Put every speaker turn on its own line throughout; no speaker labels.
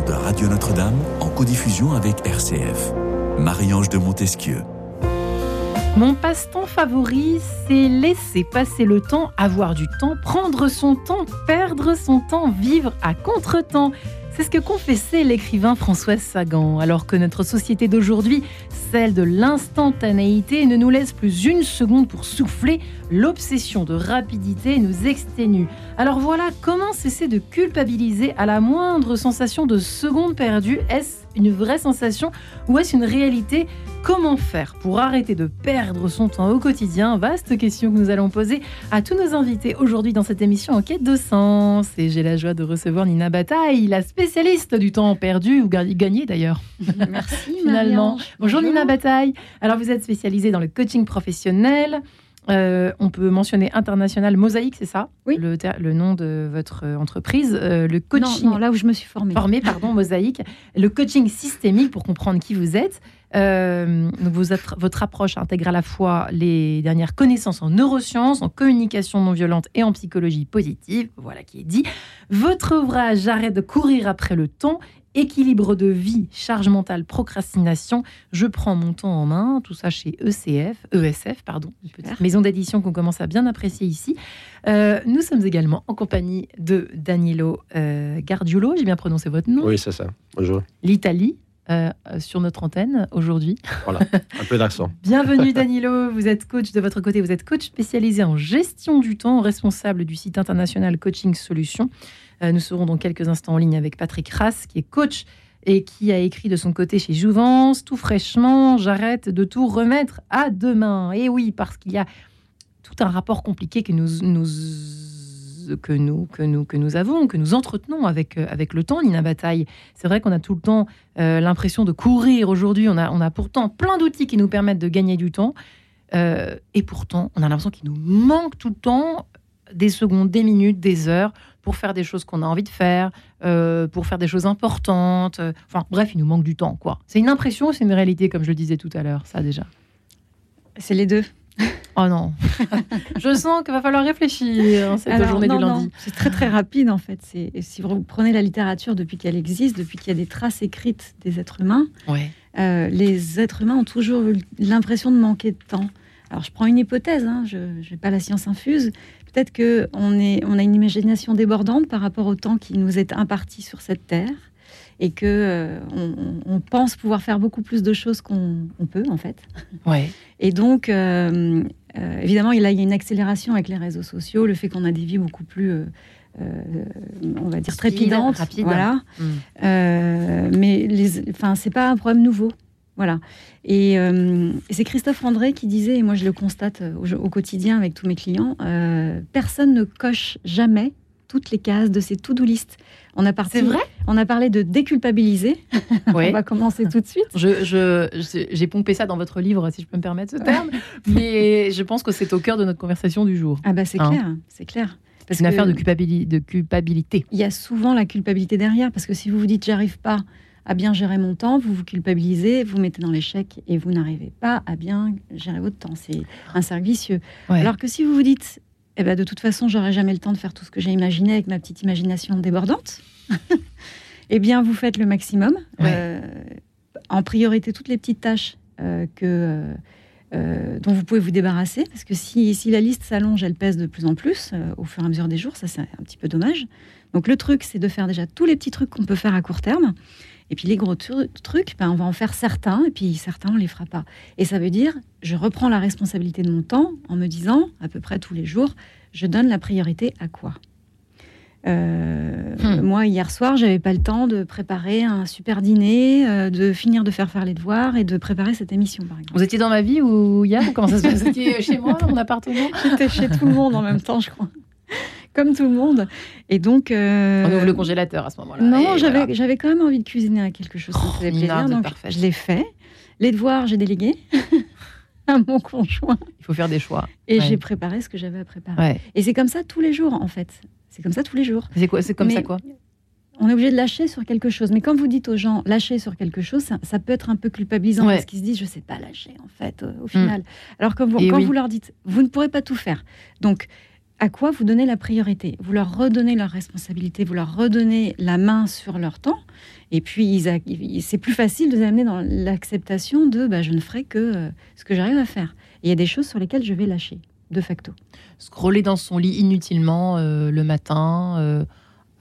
de Radio Notre-Dame en codiffusion avec RCF. Marie-Ange de Montesquieu.
Mon passe-temps favori, c'est laisser passer le temps, avoir du temps, prendre son temps, perdre son temps, vivre à contre-temps. C'est ce que confessait l'écrivain François Sagan, alors que notre société d'aujourd'hui, celle de l'instantanéité, ne nous laisse plus une seconde pour souffler, l'obsession de rapidité nous exténue. Alors voilà, comment cesser de culpabiliser à la moindre sensation de seconde perdue Est-ce une vraie sensation ou est-ce une réalité? Comment faire pour arrêter de perdre son temps au quotidien? Vaste question que nous allons poser à tous nos invités aujourd'hui dans cette émission en quête de sens. Et j'ai la joie de recevoir Nina Bataille, la spécialiste du temps perdu ou gagné d'ailleurs.
Merci
finalement. Bonjour, Nina Bataille. Alors vous êtes spécialisée dans le coaching professionnel. Euh, on peut mentionner International Mosaïque, c'est ça
Oui.
Le, nom de votre euh, entreprise. Euh, le coaching.
Non, non, là où je me suis formée.
Formé, pardon, Mosaïque. Le coaching systémique pour comprendre qui vous êtes. Euh, donc vous êtes- votre approche intègre à la fois les dernières connaissances en neurosciences, en communication non violente et en psychologie positive. Voilà qui est dit. Votre ouvrage J'arrête de courir après le temps. Équilibre de vie, charge mentale, procrastination. Je prends mon temps en main. Tout ça chez ECF, ESF, pardon, une petite
Super.
maison d'édition qu'on commence à bien apprécier ici. Euh, nous sommes également en compagnie de Danilo euh, Gardiolo. J'ai bien prononcé votre nom
Oui, c'est ça. Bonjour.
l'Italie euh, sur notre antenne aujourd'hui.
Voilà, un peu d'accent.
Bienvenue Danilo, vous êtes coach de votre côté, vous êtes coach spécialisé en gestion du temps, responsable du site international Coaching Solutions. Euh, nous serons dans quelques instants en ligne avec Patrick Rass, qui est coach et qui a écrit de son côté chez Jouvence, tout fraîchement, j'arrête de tout remettre à demain. Et oui, parce qu'il y a tout un rapport compliqué que nous, que nous, que nous, que nous avons, que nous entretenons avec, euh, avec le temps, Nina Bataille. C'est vrai qu'on a tout le temps euh, l'impression de courir aujourd'hui. On a, on a pourtant plein d'outils qui nous permettent de gagner du temps. Et pourtant, on a l'impression qu'il nous manque tout le temps des secondes, des minutes, des heures pour faire des choses qu'on a envie de faire, euh, pour faire des choses importantes. Euh, Enfin, bref, il nous manque du temps, quoi. C'est une impression ou c'est une réalité, comme je le disais tout à l'heure, ça déjà?
C'est les deux.
Oh non Je sens qu'il va falloir réfléchir en cette
Alors,
journée
non,
du lundi.
C'est très très rapide en fait. Si vous prenez la littérature depuis qu'elle existe, depuis qu'il y a des traces écrites des êtres humains,
Ouais.
euh, les êtres humains ont toujours eu l'impression de manquer de temps. Alors je prends une hypothèse, hein, je n'ai pas la science infuse. Peut-être que on est, on a une imagination débordante par rapport au temps qui nous est imparti sur cette terre, et que euh, on, on pense pouvoir faire beaucoup plus de choses qu'on on peut en fait.
Ouais.
Et donc, euh, euh, évidemment, il y a une accélération avec les réseaux sociaux, le fait qu'on a des vies beaucoup plus, euh, euh, on va dire, trépidantes.
rapide.
Voilà.
Mm.
Mais enfin, c'est pas un problème nouveau. Voilà. Et, euh, et c'est Christophe André qui disait, et moi je le constate au, au quotidien avec tous mes clients, euh, personne ne coche jamais toutes les cases de ses to-do list. On a, parti,
vrai?
on a parlé de déculpabiliser. On va commencer tout de suite.
Je, je- je- j'ai pompé ça dans votre livre, si je peux me permettre ce terme, mais je pense que c'est au cœur de notre conversation du jour.
Ah bah c'est
Hein.
clair, c'est clair. Parce
C'est une affaire de culpabilité.
il y a souvent la culpabilité derrière, parce que si vous vous dites j'arrive pas à bien gérer mon temps, vous vous culpabilisez, vous mettez dans l'échec et vous n'arrivez pas à bien gérer votre temps. C'est un cercle vicieux.
Ouais.
Alors que si vous vous dites, eh ben de toute façon, j'aurai jamais le temps de faire tout ce que j'ai imaginé avec ma petite imagination débordante, eh bien vous faites le maximum.
Ouais.
Euh, en priorité, toutes les petites tâches euh, que, euh, dont vous pouvez vous débarrasser, parce que si, si la liste s'allonge, elle pèse de plus en plus au fur et à mesure des jours, ça c'est un petit peu dommage. Donc le truc, c'est de faire déjà tous les petits trucs qu'on peut faire à court terme. Et puis les gros tru- trucs, ben, on va en faire certains, et puis certains, on les fera pas. Et ça veut dire, je reprends la responsabilité de mon temps en me disant, à peu près tous les jours, je donne la priorité à quoi? Euh,
Hmm.
Moi, hier soir, j'avais pas le temps de préparer un super dîner, euh, de finir de faire faire les devoirs et de préparer cette émission, par exemple.
Vous étiez dans ma vie ou hier ou Comment ça se passe? Vous étiez chez moi, dans mon appartement
J'étais chez tout le monde en même temps, je crois. Comme tout le monde. Et donc. euh,
On ouvre le congélateur à ce moment-là.
Non, j'avais
voilà.
quand même envie de cuisiner à quelque chose qui
Oh,
faisait plaisir. Donc, je l'ai fait. Les devoirs, j'ai délégué à mon conjoint.
Il faut faire des choix.
Et
Ouais.
j'ai préparé ce que j'avais à préparer.
Ouais.
Et c'est comme ça tous les jours, en fait. C'est comme ça tous les jours.
C'est quoi C'est comme
Mais
ça quoi?
On est obligé de lâcher sur quelque chose. Mais quand vous dites aux gens lâcher sur quelque chose, ça, ça peut être un peu culpabilisant
Ouais.
parce qu'ils se disent je sais pas lâcher en fait euh, au final. Alors que vous, quand
oui.
vous leur dites vous ne pourrez pas tout faire, donc à quoi vous donnez la priorité? Vous leur redonnez leur responsabilité, vous leur redonnez la main sur leur temps. Et puis, c'est plus facile de les amener dans l'acceptation de bah, je ne ferai que euh, ce que j'arrive à faire. Il y a des choses sur lesquelles je vais lâcher, de facto.
Scroller dans son lit inutilement euh, le matin, euh,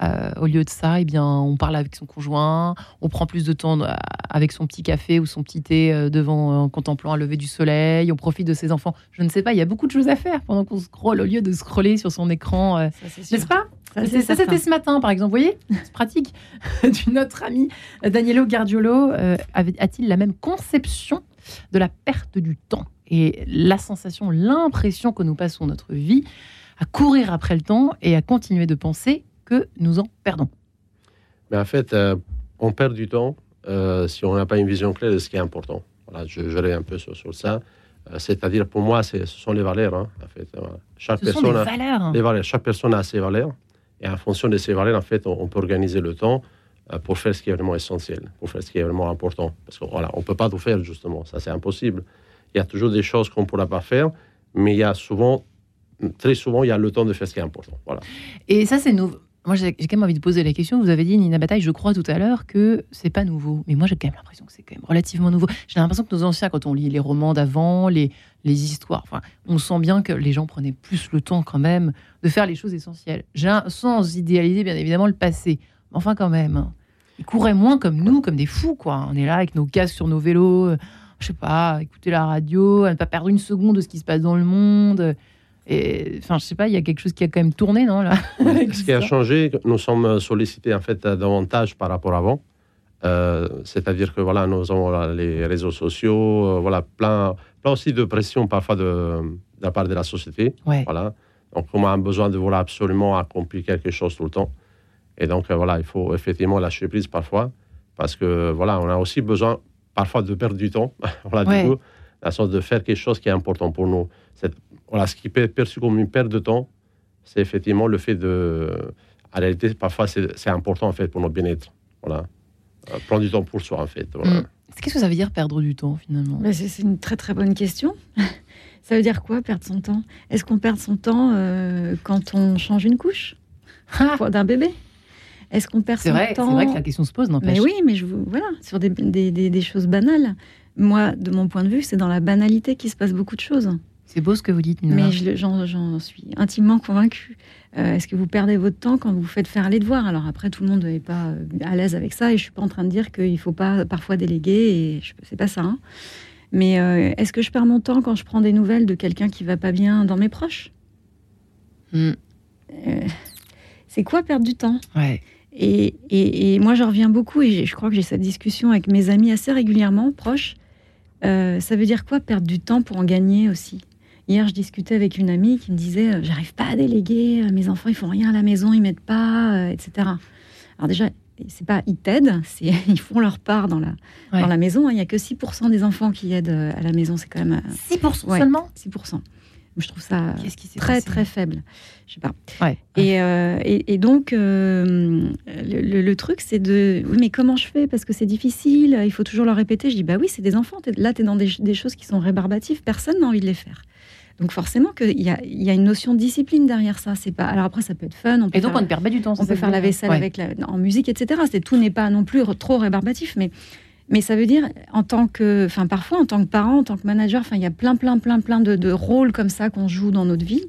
euh, au lieu de ça, eh bien, on parle avec son conjoint, on prend plus de temps euh, avec son petit café ou son petit thé euh, devant, en contemplant un lever du soleil, on profite de ses enfants. Je ne sais pas, il y a beaucoup de choses à faire pendant qu'on scrolle au lieu de scroller sur son écran. N'est-ce pas? Ça, c'était ce matin, par exemple. Vous voyez, c'est pratique. D'une autre amie, Danielo Gardiolo, a-t-il la même conception de la perte du temps et la sensation, l'impression que nous passons notre vie à courir après le temps et à continuer de penser que nous en perdons.
Mais en fait, euh, on perd du temps euh, si on n'a pas une vision claire de ce qui est important. Voilà, je, je un peu sur, ça. Euh, c'est-à-dire, pour moi, ce sont les valeurs. Hein, en fait.
Chaque ce personne sont valeurs.
les valeurs. Chaque personne a ses valeurs. Et en fonction de ces valeurs, en fait, on, peut organiser le temps pour faire ce qui est vraiment essentiel, pour faire ce qui est vraiment important. Parce qu'on voilà, ne peut pas tout faire, justement. Ça, c'est impossible. Il y a toujours des choses qu'on ne pourra pas faire, mais il y a souvent, très souvent, il y a le temps de faire ce qui est important. Voilà.
Et ça, c'est nouveau moi, j'ai quand même envie de poser la question. Vous avez dit, Nina Bataille, je crois tout à l'heure que c'est pas nouveau. Mais moi, j'ai quand même l'impression que c'est quand même relativement nouveau. J'ai l'impression que nos anciens, quand on lit les romans d'avant, les, histoires, enfin, on sent bien que les gens prenaient plus le temps quand même de faire les choses essentielles. Sans idéaliser, bien évidemment, le passé. Enfin, quand même. Hein. Ils couraient moins comme nous, comme des fous, quoi. On est là avec nos casques sur nos vélos, euh, je sais pas, écouter la radio, ne pas perdre une seconde de ce qui se passe dans le monde. Et, enfin, je sais pas, il y a quelque chose qui a quand même tourné, non là?
Ce qui a changé, nous sommes sollicités en fait davantage par rapport à avant. Euh, c'est-à-dire que voilà, nous avons les réseaux sociaux, euh, voilà, plein, plein aussi de pression parfois de, de la part de la société. Voilà. Donc, on a besoin de vouloir absolument accomplir quelque chose tout le temps. Et donc, euh, voilà, il faut effectivement lâcher prise parfois, parce que voilà, on a aussi besoin parfois de perdre du temps. voilà, du coup, la sorte de faire quelque chose qui est important pour nous. Voilà, ce qui peut être perçu comme une perte de temps, c'est effectivement le fait de. En réalité, parfois, c'est important en fait pour notre bien-être. Voilà. Euh, prendre du temps pour soi, en fait. Voilà.
Mm. Qu'est-ce que ça veut dire perdre du temps finalement?
C'est une très très bonne question. ça veut dire quoi perdre son temps? Est-ce qu'on perd son temps euh, quand on change une couche? D'un bébé? Est-ce qu'on perd son
vrai,
temps
C'est vrai que la question se pose, n'empêche.
Mais oui, mais je voilà sur des, des, des choses banales. Moi, de mon point de vue, c'est dans la banalité qu'il se passe beaucoup de choses.
C'est beau ce que vous dites,
Nina. Mais j'en suis intimement convaincue. Euh, est-ce que vous perdez votre temps quand vous faites faire les devoirs? Alors après, tout le monde n'est pas euh, à l'aise avec ça, et je suis pas en train de dire qu'il faut pas parfois déléguer, et c'est pas ça. Hein. Mais euh, est-ce que je perds mon temps quand je prends des nouvelles de quelqu'un qui va pas bien dans mes proches? Hmm. C'est quoi perdre du temps?
Ouais.
Et, et, moi, je reviens beaucoup, et je crois que j'ai cette discussion avec mes amis assez régulièrement, proches. ça veut dire quoi perdre du temps pour en gagner aussi? Hier, je discutais avec une amie qui me disait euh, J'arrive pas à déléguer, euh, mes enfants ils font rien à la maison, ils m'aident pas, euh, etc. Alors, déjà, c'est pas ils t'aident, c'est ils font leur part dans la, dans la maison. Hein. Il n'y a que 6% des enfants qui aident à la maison, c'est quand même.
6% seulement?
6%. Je trouve ça très très faible. Je sais pas.
Ouais.
Et, et, donc le, truc c'est de oui mais comment je fais? Parce que c'est difficile. Il faut toujours leur répéter. Je dis bah oui c'est des enfants. là tu es dans des, des, choses qui sont rébarbatives. Personne n'a envie de les faire. Donc forcément qu'il y a, y a une notion de discipline derrière ça. C'est pas. Alors après, ça peut être fun. On peut
et donc on ne perd pas du temps.
On peut faire la vaisselle avec la, en musique, etc. C'est tout n'est pas non plus trop rébarbatif, mais mais ça veut dire en tant que, enfin parfois en tant que parent, en tant que manager, enfin il y a plein plein plein plein de, de rôles comme ça qu'on joue dans notre vie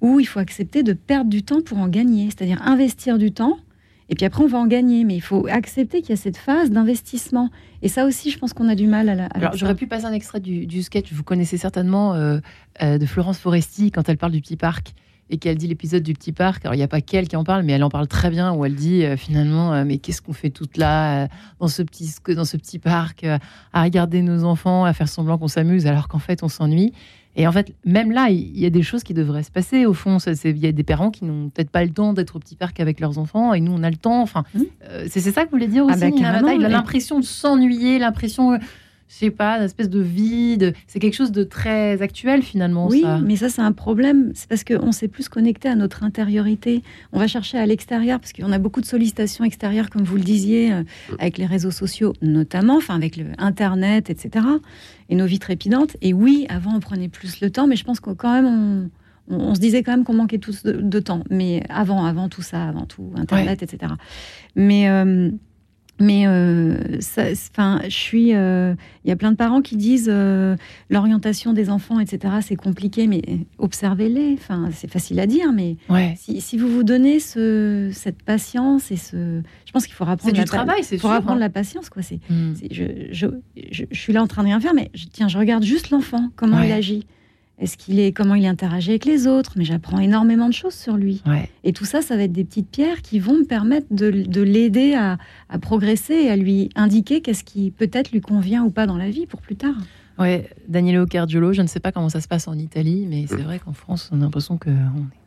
où il faut accepter de perdre du temps pour en gagner, c'est-à-dire investir du temps et puis après, on va en gagner. Mais il faut accepter qu'il y a cette phase d'investissement. Et ça aussi, je pense qu'on a du mal à la.
Alors, j'aurais pu passer un extrait du, sketch. Vous connaissez certainement euh, euh, de Florence Foresti quand elle parle du petit parc et qu'elle dit l'épisode du petit parc. Alors, il n'y a pas qu'elle qui en parle, mais elle en parle très bien, où elle dit euh, finalement, mais qu'est-ce qu'on fait toute là, dans, ce petit, dans ce petit parc, à regarder nos enfants, à faire semblant qu'on s'amuse, alors qu'en fait, on s'ennuie. Et en fait, même là, il y a des choses qui devraient se passer. Au fond, il y a des parents qui n'ont peut-être pas le temps d'être au petit parc avec leurs enfants, et nous, on a le temps. Enfin, mmh. euh, c'est ça que vous voulez dire ah aussi, ah Il a l'impression de s'ennuyer, l'impression je sais pas, une espèce de vide. C'est quelque chose de très actuel finalement.
Oui, mais ça c'est un problème. C'est parce qu'on s'est plus connecté à notre intériorité. On va chercher à l'extérieur parce qu'on a beaucoup de sollicitations extérieures, comme vous le disiez, euh, avec les réseaux sociaux notamment, enfin avec le Internet, etc. Et nos vies trépidantes. Et oui, avant on prenait plus le temps, mais je pense quand même on, se disait quand même qu'on manquait tous de, temps, mais avant, avant tout ça, avant tout Internet, etc. Mais euh, mais euh, enfin, je suis. Euh, il y a plein de parents qui disent euh, l'orientation des enfants, etc. C'est compliqué, mais observez-les. Enfin, c'est facile à dire, mais si, vous vous donnez ce, cette patience et ce, je pense qu'il faut apprendre.
C'est du travail, c'est
Faut apprendre hein. la patience, quoi. C'est. Hmm. Je, je, je, suis là en train de rien faire, mais tiens, je regarde juste l'enfant, comment il agit. Est-ce qu'il est comment il interagit avec les autres? Mais j'apprends énormément de choses sur lui. Et tout ça, ça va être des petites pierres qui vont me permettre de, l'aider à, progresser et à lui indiquer qu'est-ce qui peut-être lui convient ou pas dans la vie pour plus tard.
Ouais, Danielo Cardiolo, je ne sais pas comment ça se passe en Italie, mais c'est vrai qu'en France, on a l'impression qu'on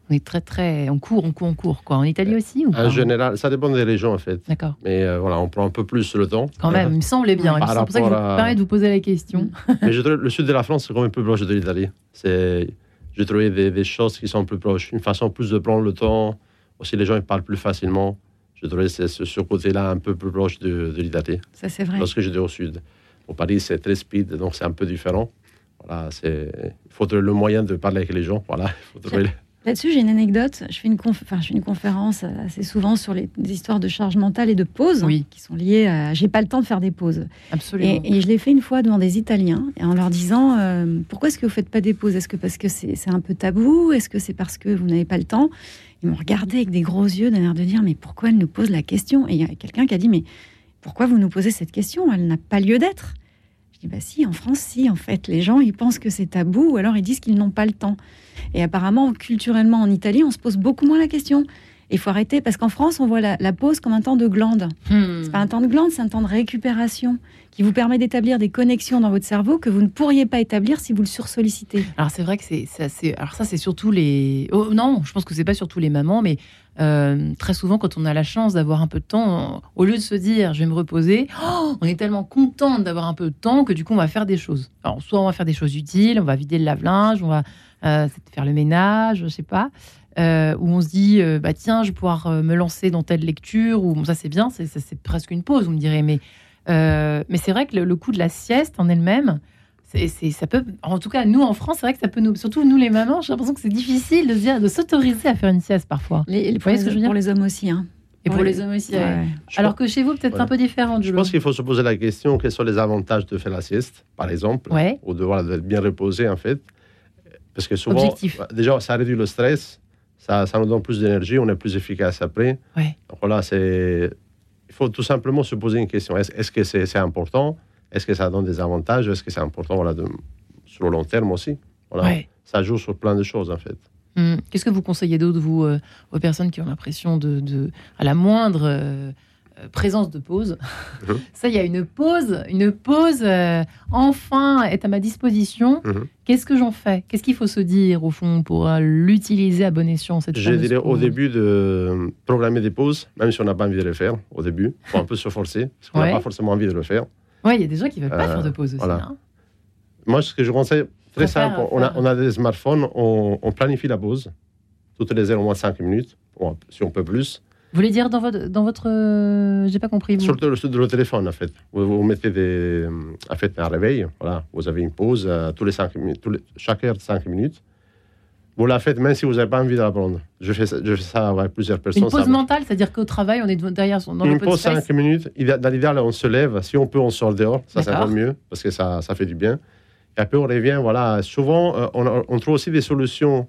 on est très très on court, on court, on court quoi. En Italie aussi ou
En général, ça dépend des régions en fait.
D'accord.
Mais euh, voilà, on prend un peu plus le temps.
Quand même, il me semblait bien. C'est pour ça que je me permets de vous poser la question.
Mais je trouve le sud de la France c'est quand même plus proche de l'Italie. C'est, j'ai trouvé des, des, choses qui sont plus proches, une façon plus de prendre le temps. Aussi, les gens ils parlent plus facilement. Je trouvais ce, ce côté-là un peu plus proche de, de l'Italie.
Ça c'est vrai.
Lorsque j'étais au sud, au Paris c'est très speed, donc c'est un peu différent. Voilà, c'est, il faut trouver le moyen de parler avec les gens. Voilà, il faut trouver.
Là-dessus, j'ai une anecdote. Je fais une, enfin, je fais une conférence assez souvent sur les, histoires de charge mentale et de pause qui sont liées à. J'ai pas le temps de faire des pauses.
Absolument.
Et, je l'ai fait une fois devant des Italiens et en leur disant euh, Pourquoi est-ce que vous faites pas des pauses? Est-ce que parce que c'est un peu tabou? Est-ce que c'est parce que vous n'avez pas le temps? Ils m'ont regardé avec des gros yeux, d'un air de dire Mais pourquoi elle nous pose la question? Et il y a quelqu'un qui a dit Mais pourquoi vous nous posez cette question? Elle n'a pas lieu d'être. Je dis Bah si, en France, si, en fait. Les gens, ils pensent que c'est tabou ou alors ils disent qu'ils n'ont pas le temps. Et apparemment, culturellement, en Italie, on se pose beaucoup moins la question. Il faut arrêter parce qu'en France, on voit la, pause comme un temps de glande. Hmm. C'est pas un temps de glande, c'est un temps de récupération qui vous permet d'établir des connexions dans votre cerveau que vous ne pourriez pas établir si vous le sursollicitez.
Alors c'est vrai que c'est ça, alors ça c'est surtout les oh, non, je pense que c'est pas surtout les mamans, mais euh, très souvent quand on a la chance d'avoir un peu de temps, au lieu de se dire je vais me reposer, oh, on est tellement contente d'avoir un peu de temps que du coup on va faire des choses. Alors soit on va faire des choses utiles, on va vider le lave-linge, on va euh, faire le ménage, je sais pas. Euh, où on se dit, euh, bah tiens, je vais pouvoir me lancer dans telle lecture, ou ça c'est bien, c'est presque une pause, vous me direz. Mais, mais c'est vrai que le, coup de la sieste en elle-même, c'est ça peut, en tout cas, nous en France, c'est vrai que ça peut nous, surtout nous les mamans, j'ai l'impression que c'est difficile de dire, de s'autoriser à faire une sieste parfois.
Les, pour, les, pour les hommes aussi, hein.
Et pour, les, hommes aussi. Alors que chez vous, peut-être un peu différent.
Je pense qu'il faut se poser la question quels sont les avantages de faire la sieste, par exemple, ou de voilà, d'être bien reposé en fait. Parce que souvent, déjà, ça réduit le stress, ça, ça nous donne plus d'énergie, on est plus efficace après. Donc voilà, c'est. Il faut tout simplement se poser une question. Est-ce que c'est important? Est-ce que ça donne des avantages? Est-ce que c'est important voilà, de, sur le long terme aussi? Voilà. Ça joue sur plein de choses, en fait.
Hmm. Qu'est-ce que vous conseillez d'autre, vous, euh, aux personnes qui ont l'impression de, de, à la moindre euh, présence de pause. Mhm. Ça, il y a une pause, une pause euh, enfin est à ma disposition. Mhm. Qu'est-ce que j'en fais? Qu'est-ce qu'il faut se dire au fond pour euh, l'utiliser à bon escient cette
Je dirais au début de programmer des pauses, même si on n'a pas envie de les faire au début, faut un peu se forcer parce qu'on n'a pas forcément envie de le faire.
Oui, il y a des gens qui ne veulent pas faire de pause aussi. Hein.
Moi, ce que je conseille, très simple, on, a, on, a, des smartphones, on, on, planifie la pause toutes les heures au moins 5 minutes, si on peut plus.
Vous voulez dire dans votre. Dans votre euh, J'ai pas compris. Vous.
Sur le, le, téléphone, en fait. Vous, mettez des, en fait, un réveil. Voilà. Vous avez une pause euh, tous les cinq minutes, tous les, chaque heure de 5 minutes. Vous la faites même si vous n'avez pas envie de la prendre. Je fais ça, je fais ça avec plusieurs personnes.
Une pause mentale, c'est-à-dire qu'au travail, on est derrière son. Dans
une pause 5 minutes. Dans l'idéal, on se lève. Si on peut, on sort dehors. Ça, ça va mieux parce que ça, ça fait du bien. Et après, on revient. Voilà. Souvent, euh, on, on trouve aussi des solutions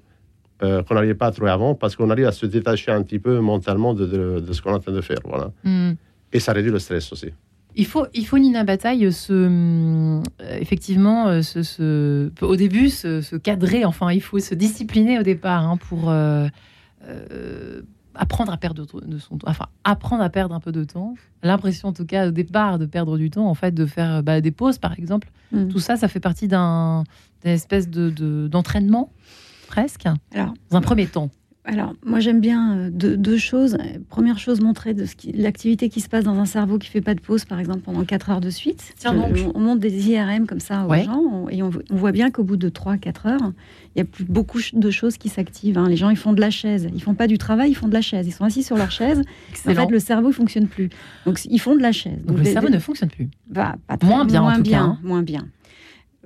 euh, qu'on n'arrivait pas à trouver avant parce qu'on arrive à se détacher un petit peu mentalement de, de, ce qu'on est en train de faire. Voilà. Hmm. Et ça réduit le stress aussi.
Il faut, il faut Nina Bataille, se, euh, effectivement, euh, se, au début, se, cadrer, enfin, il faut se discipliner au départ hein, pour apprendre à perdre de son enfin, apprendre à perdre un peu de temps. L'impression, en tout cas, au départ, de perdre du temps, en fait, de faire bah, des pauses, par exemple. Hmm. Tout ça, ça fait partie d'un, d'une espèce de, d'entraînement presque Alors, Dans un premier temps
alors, moi j'aime bien euh, deux, choses. Première chose, montrer de l'activité qui se passe dans un cerveau qui fait pas de pause, par exemple, pendant 4 heures de suite.
Tiens donc.
On, monte des IRM comme ça aux gens et on, voit bien qu'au bout de 3-4 heures, il y a plus beaucoup de choses qui s'activent. Hein. Les gens, ils font de la chaise. Ils font pas du travail, ils font de la chaise. Ils sont assis sur leur chaise. En fait, le cerveau ne fonctionne plus. Donc, ils font de la chaise.
Donc, le cerveau ne fonctionne plus.
Bah, pas très, moins bien, moins bien, hein. moins bien.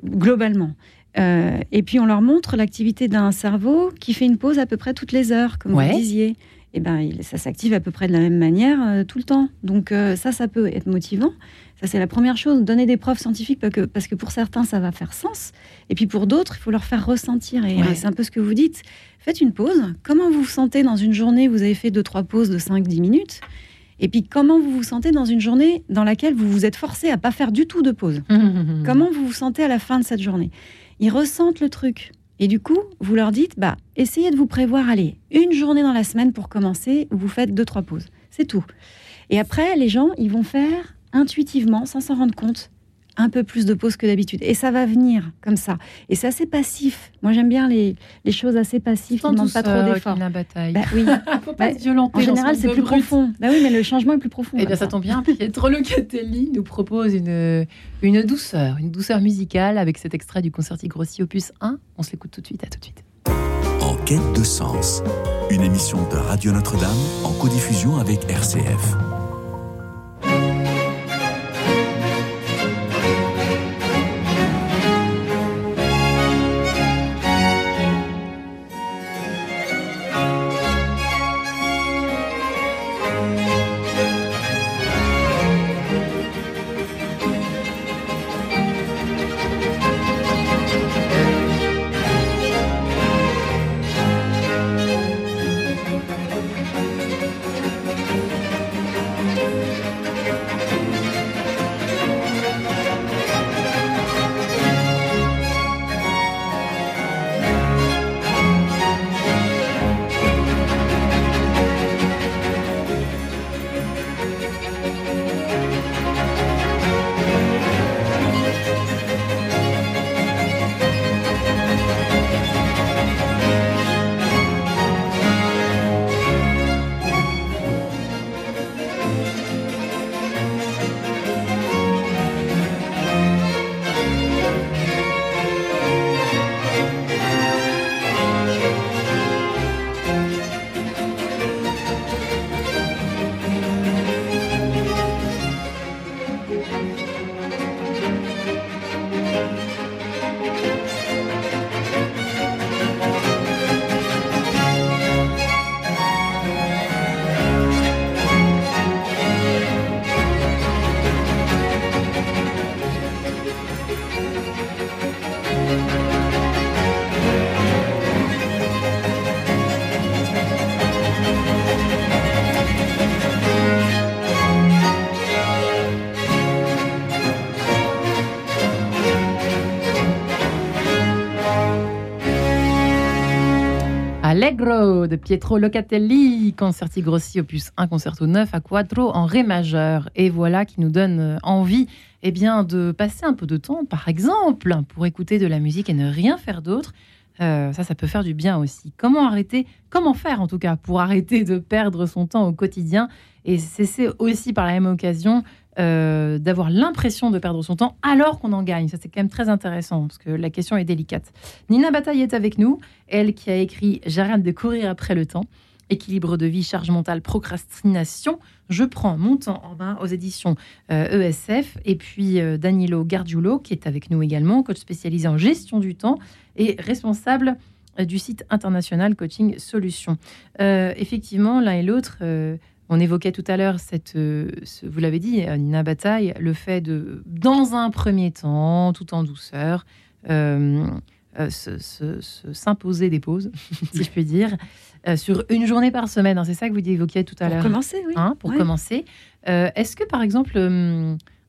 Globalement. Euh, et puis on leur montre l'activité d'un cerveau qui fait une pause à peu près toutes les heures, comme
Ouais.
vous disiez. Et ben, il- ça s'active à peu près de la même manière euh, tout le temps. Donc euh, ça, ça peut être motivant. Ça, c'est la première chose. Donner des preuves scientifiques parce que, parce que pour certains, ça va faire sens. Et puis pour d'autres, il faut leur faire ressentir. Et
Ouais.
euh, c'est un peu ce que vous dites. Faites une pause. Comment vous vous sentez dans une journée? Vous avez fait deux, trois pauses de 5-10 minutes. Et puis comment vous vous sentez dans une journée dans laquelle vous vous êtes forcé à pas faire du tout de pause? Comment vous vous sentez à la fin de cette journée? Ils ressentent le truc. Et du coup, vous leur dites, bah, essayez de vous prévoir, allez, une journée dans la semaine pour commencer, vous faites deux, trois pauses. C'est tout. Et après, les gens, ils vont faire intuitivement, sans s'en rendre compte, un peu plus de pauses que d'habitude. Et ça va venir comme ça. Et c'est assez passif. Moi, j'aime bien les, les choses assez passives qui ne demandent pas trop d'efforts.
La bataille.
Bah oui,
Faut pas
bah,
se violenter
en général, c'est plus
brut.
profond. Bah oui, mais le changement est plus profond.
Eh bien, ça tombe bien. Pietro Locatelli nous propose une, une douceur, une douceur musicale avec cet extrait du Concerti Grossi Opus 1. On se l'écoute tout de suite. À tout de suite.
En quête de sens, une émission de Radio Notre-Dame en codiffusion avec RCF.
Allegro de Pietro Locatelli, Concerti Grossi opus 1 concerto 9 à quattro en ré majeur. Et voilà qui nous donne euh, envie eh bien, de passer un peu de temps, par exemple, pour écouter de la musique et ne rien faire d'autre. Euh, ça, ça peut faire du bien aussi. Comment arrêter, comment faire en tout cas pour arrêter de perdre son temps au quotidien et cesser aussi par la même occasion euh, d'avoir l'impression de perdre son temps alors qu'on en gagne. Ça, c'est quand même très intéressant parce que la question est délicate. Nina Bataille est avec nous, elle qui a écrit J'arrête de courir après le temps. Équilibre de vie, charge mentale, procrastination. Je prends mon temps en main aux éditions euh, ESF. Et puis euh, Danilo Gargiulo, qui est avec nous également, coach spécialisé en gestion du temps et responsable du site international Coaching Solutions. Effectivement, l'un et l'autre, on évoquait tout à l'heure, cette, euh, ce- vous l'avez dit, Nina Bataille, le fait de, dans un premier temps, tout en douceur, euh, euh, se- se- se- s'imposer des pauses, si je puis dire, euh, sur une journée par semaine. hein, c'est ça que vous évoquiez tout à
Pour
l'heure
commencer, oui.
hein, pour
Ouais.
commencer. Euh, Est-ce que, par exemple,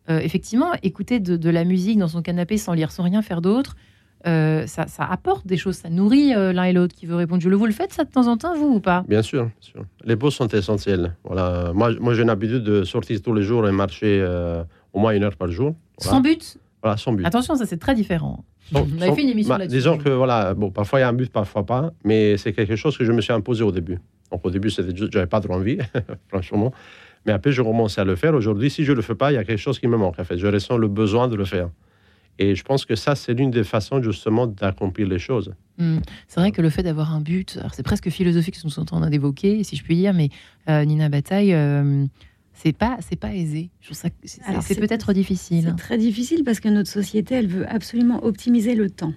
effectivement, écouter de, de la musique dans son canapé sans lire, sans rien faire d'autre, euh, ça, ça apporte des choses, ça nourrit euh, l'un et l'autre qui veut répondre. Je le vous le faites ça de temps en temps, vous ou pas?
Bien sûr, bien sûr. Les pauses sont essentielles. Voilà. Moi, moi j'ai l'habitude de sortir tous les jours et marcher euh, au moins une heure par jour. Voilà,
Sans but?
Voilà, sans but.
Attention, ça c'est très différent.
Sans-
On avait
sans-
fait une émission
bah,
là-dessus.
Disons que voilà, bon, parfois il y a un but, parfois pas, mais c'est quelque chose que je me suis imposé au début. Donc au début, c'était juste- j'avais pas trop envie, franchement. Mais après, je commençais à le faire. Aujourd'hui, si je le fais pas, il y a quelque chose qui me manque. En fait, je ressens le besoin de le faire. Et je pense que ça, c'est l'une des façons justement d'accomplir les choses.
Hum, C'est vrai que le fait d'avoir un but, c'est presque philosophique ce que nous sommes en train d'évoquer, si je puis dire, mais euh, Nina Bataille, euh, c'est pas, c'est pas aisé. Je trouve ça que c'est-
Alors,
c'est
c'est-
peut-être difficile.
C'est très difficile parce que notre société, elle veut absolument optimiser le temps.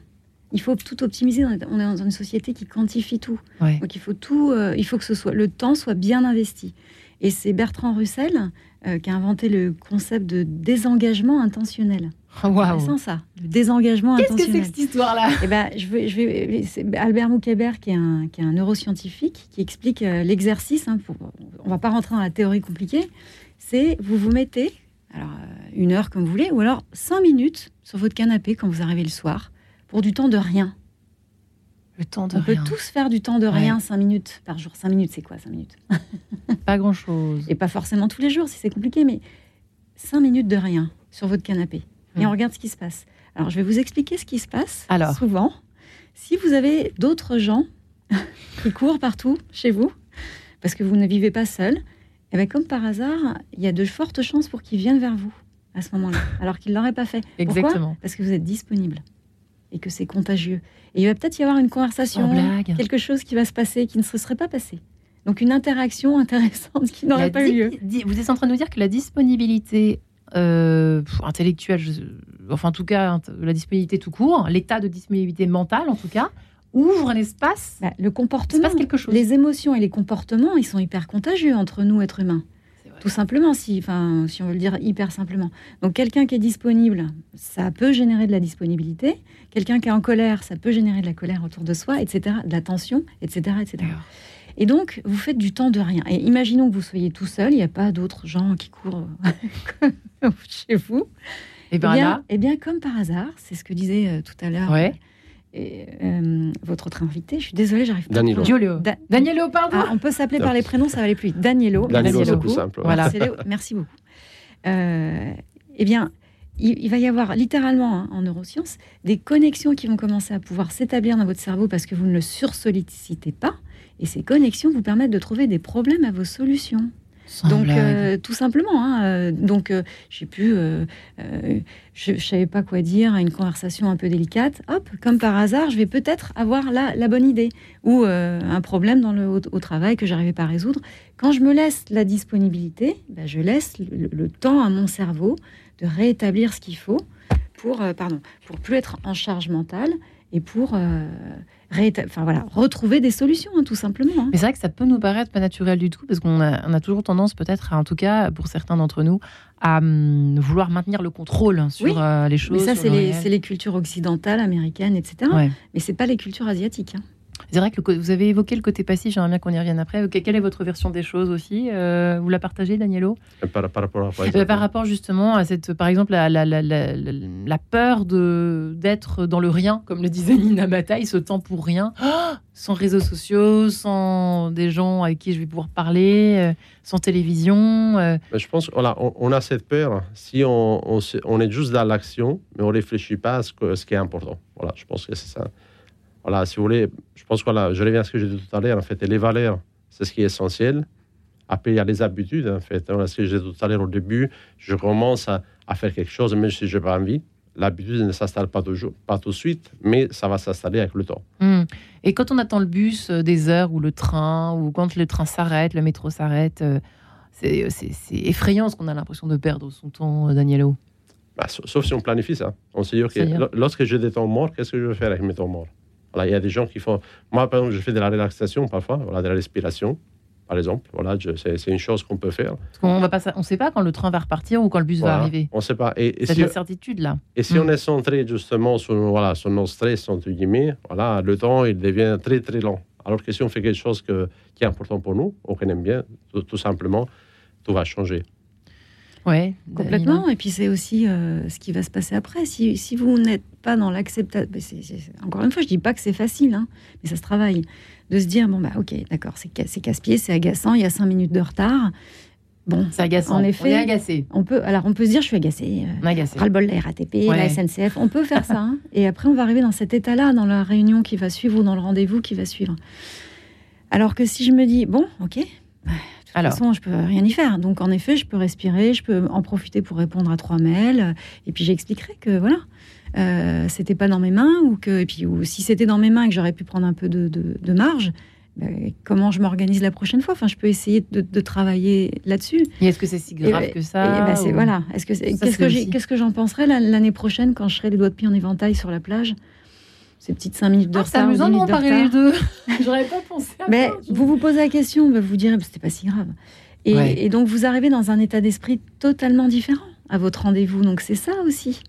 Il faut tout optimiser. On est est dans une société qui quantifie tout.
Ouais.
Donc il faut tout, euh, il faut que ce soit le temps soit bien investi. Et c'est Bertrand Russell euh, qui a inventé le concept de désengagement intentionnel.
Oh,
ça, le désengagement
Qu'est-ce que c'est que cette histoire-là?
Eh ben, je vais, je vais, c'est Albert Moukébert, qui est un, qui est un neuroscientifique, qui explique euh, l'exercice. hein, on va pas rentrer dans la théorie compliquée. C'est vous vous mettez, alors euh, une heure comme vous voulez, ou alors cinq minutes sur votre canapé quand vous arrivez le soir, pour du temps de rien.
Le temps de
on
rien.
peut tous faire du temps de
Ouais.
rien, cinq minutes par jour. Cinq minutes, c'est quoi cinq minutes?
Pas grand-chose.
Et pas forcément tous les jours si c'est compliqué, mais cinq minutes de rien sur votre canapé. Et on regarde ce qui se passe. Alors, je vais vous expliquer ce qui se passe.
Alors.
Souvent, si vous avez d'autres gens qui courent partout chez vous, parce que vous ne vivez pas seul, et bien comme par hasard, il y a de fortes chances pour qu'ils viennent vers vous à ce moment-là, alors qu'ils ne l'auraient pas fait. Pourquoi?
Exactement.
Parce que vous êtes disponible et que c'est contagieux. Et il va peut-être y avoir une conversation,
blague.
quelque chose qui va se passer qui ne se serait pas passé. Donc une interaction intéressante qui n'aurait pas eu lieu.
Vous êtes en train de nous dire que la disponibilité euh, intellectuelle, je- enfin en tout cas la disponibilité tout court, l'état de disponibilité mentale en tout cas, ouvre un espace.
Bah, le comportement,
passe quelque chose.
les émotions et les comportements, ils sont hyper contagieux entre nous, êtres humains. Tout simplement, si, enfin, si on veut le dire hyper simplement. Donc, quelqu'un qui est disponible, ça peut générer de la disponibilité. Quelqu'un qui est en colère, ça peut générer de la colère autour de soi, etc., de la tension, etc., etc. Et donc, vous faites du temps de rien. Et imaginons que vous soyez tout seul, il n'y a pas d'autres gens qui courent chez vous.
Et
Eh
bien
bien,
là,
eh bien, comme par hasard, c'est ce que disait euh, tout à l'heure
ouais.
et, euh, votre autre invité. Je suis désolée, j'arrive pas. à
Danilo.
Giolio.
Da-
Danielo, pardon.
Ah, on peut s'appeler par les prénoms, ça va aller plus vite. Danielo.
Danilo,
merci
c'est plus
beaucoup.
simple.
Voilà.
Merci beaucoup. Euh, eh bien, il, il va y avoir littéralement hein, en neurosciences des connexions qui vont commencer à pouvoir s'établir dans votre cerveau parce que vous ne le sursollicitez pas. Et ces connexions vous permettent de trouver des problèmes à vos solutions.
Sans
Donc, euh, tout simplement. hein, euh, donc, euh, j'ai pu. je ne savais pas quoi dire à une conversation un peu délicate. Hop, comme par hasard, je vais peut-être avoir la, la bonne idée ou un problème dans le, au, au travail que j'arrivais pas à résoudre. Quand je me laisse la disponibilité, ben, je laisse le, le temps à mon cerveau de rétablir ce qu'il faut pour, pardon, pour plus être en charge mentale et pour enfin, voilà, retrouver des solutions, hein, tout simplement. hein.
Mais c'est vrai que ça peut nous paraître pas naturel du tout, parce qu'on a, on a toujours tendance, peut-être, en tout cas pour certains d'entre nous, à hum, vouloir maintenir le contrôle sur
Oui,
euh, les
Mais
choses.
ça,
sur
c'est
le
les,
réel.
c'est les cultures occidentales, américaines, etc.
Ouais.
Mais c'est pas les cultures asiatiques. hein.
C'est vrai que vous avez évoqué le côté passif, j'aimerais bien qu'on y revienne après. Quelle est votre version des choses aussi Euh, Vous la partagez, Danielo
Par, par rapport à
Euh,
exactement?
Par rapport justement à cette, par exemple, la, la, la, la, la- peur de d'être dans le rien, comme le disait Nina Bataille, ce temps pour rien, sans réseaux sociaux, sans des gens avec qui je vais pouvoir parler, euh, sans télévision. euh,
Mais je pense qu'on a, on, a cette peur si on, on, on est juste dans l'action, mais on ne réfléchit pas à ce, que- ce qui est important. Voilà, je pense que c'est ça. Voilà, si vous voulez, je pense que voilà, je reviens à ce que j'ai dit tout à l'heure. En fait, et les valeurs, c'est ce qui est essentiel. Après, il y a les habitudes, en fait. Voilà, ce que j'ai dit tout à l'heure au début, je commence à, à faire quelque chose, même si je n'ai pas envie. L'habitude ne s'installe pas toujours, pas tout de suite, mais ça va s'installer avec le temps.
hmm. Et quand on attend le bus euh, des heures ou le train, ou quand le train s'arrête, le métro s'arrête, euh, c'est c'est- c'est effrayant ce qu'on a l'impression de perdre son temps, euh, Danielo.
Bah, sa- sauf si on planifie ça. On se dit, OK, lorsque j'ai des temps morts, qu'est-ce que je vais faire avec mes temps morts? Voilà, Il y a des gens qui font. Moi, par exemple, je fais de la relaxation parfois, voilà, de la respiration, par exemple. Voilà, c'est une chose qu'on peut faire.
Parce qu'on va pas, sa- on sait pas quand le train va repartir ou quand le bus
Voilà.
va arriver.
On ne sait pas. Et, et
C'est
si,
de l'incertitude là.
et si on est centré justement sur, voilà, sur nos stress, entre guillemets, voilà, le temps, il devient très, très lent. Alors que si on fait quelque chose que, qui est important pour nous, ou qu'on aime bien, tout, tout simplement, tout va changer.
Ouais,
Complètement. Et puis c'est aussi euh, ce qui va se passer après. Si, si vous n'êtes pas dans l'acceptation, encore une fois, je dis pas que c'est facile, hein, mais ça se travaille. De se dire bon bah ok, d'accord, c'est ca- c'est casse-pied, c'est agaçant, il y a cinq minutes de retard. Bon,
C'est agaçant.
En effet.
On est agacé.
on peut, alors on peut se dire je suis agacé. euh,
On est agacé.
ras-le-bol de la RATP,
Ouais.
la SNCF, on peut faire ça. hein. Et après, on va arriver dans cet état-là, dans la réunion qui va suivre ou dans le rendez-vous qui va suivre. Alors que si je me dis, bon, ok, de toute façon, je peux rien y faire. Donc, en effet, je peux respirer, je peux en profiter pour répondre à trois mails. Et puis, j'expliquerai que, voilà, euh, c'était pas dans mes mains, ou que, et puis, ou si c'était dans mes mains et que j'aurais pu prendre un peu de, de- de marge, ben, comment je m'organise la prochaine fois? Enfin, je peux essayer de, de travailler là-dessus.
Et est-ce que c'est si grave
Et-
que
Et
ça
ben, c'est
ou-
voilà. Est-ce que qu'est-ce que
aussi-
que j'en penserai la- l'année prochaine quand je serai les doigts de pied en éventail sur la plage? Ces petites 5 minutes de
Ah, c'est
retard. ou
amusant
10
de comparer les deux. J'aurais pas pensé à
Mais
ça.
vous vous posez la question, bah, vous direz, c'était pas si grave. Et,
Ouais.
et donc, vous arrivez dans un état d'esprit totalement différent à votre rendez-vous. Donc, c'est ça aussi.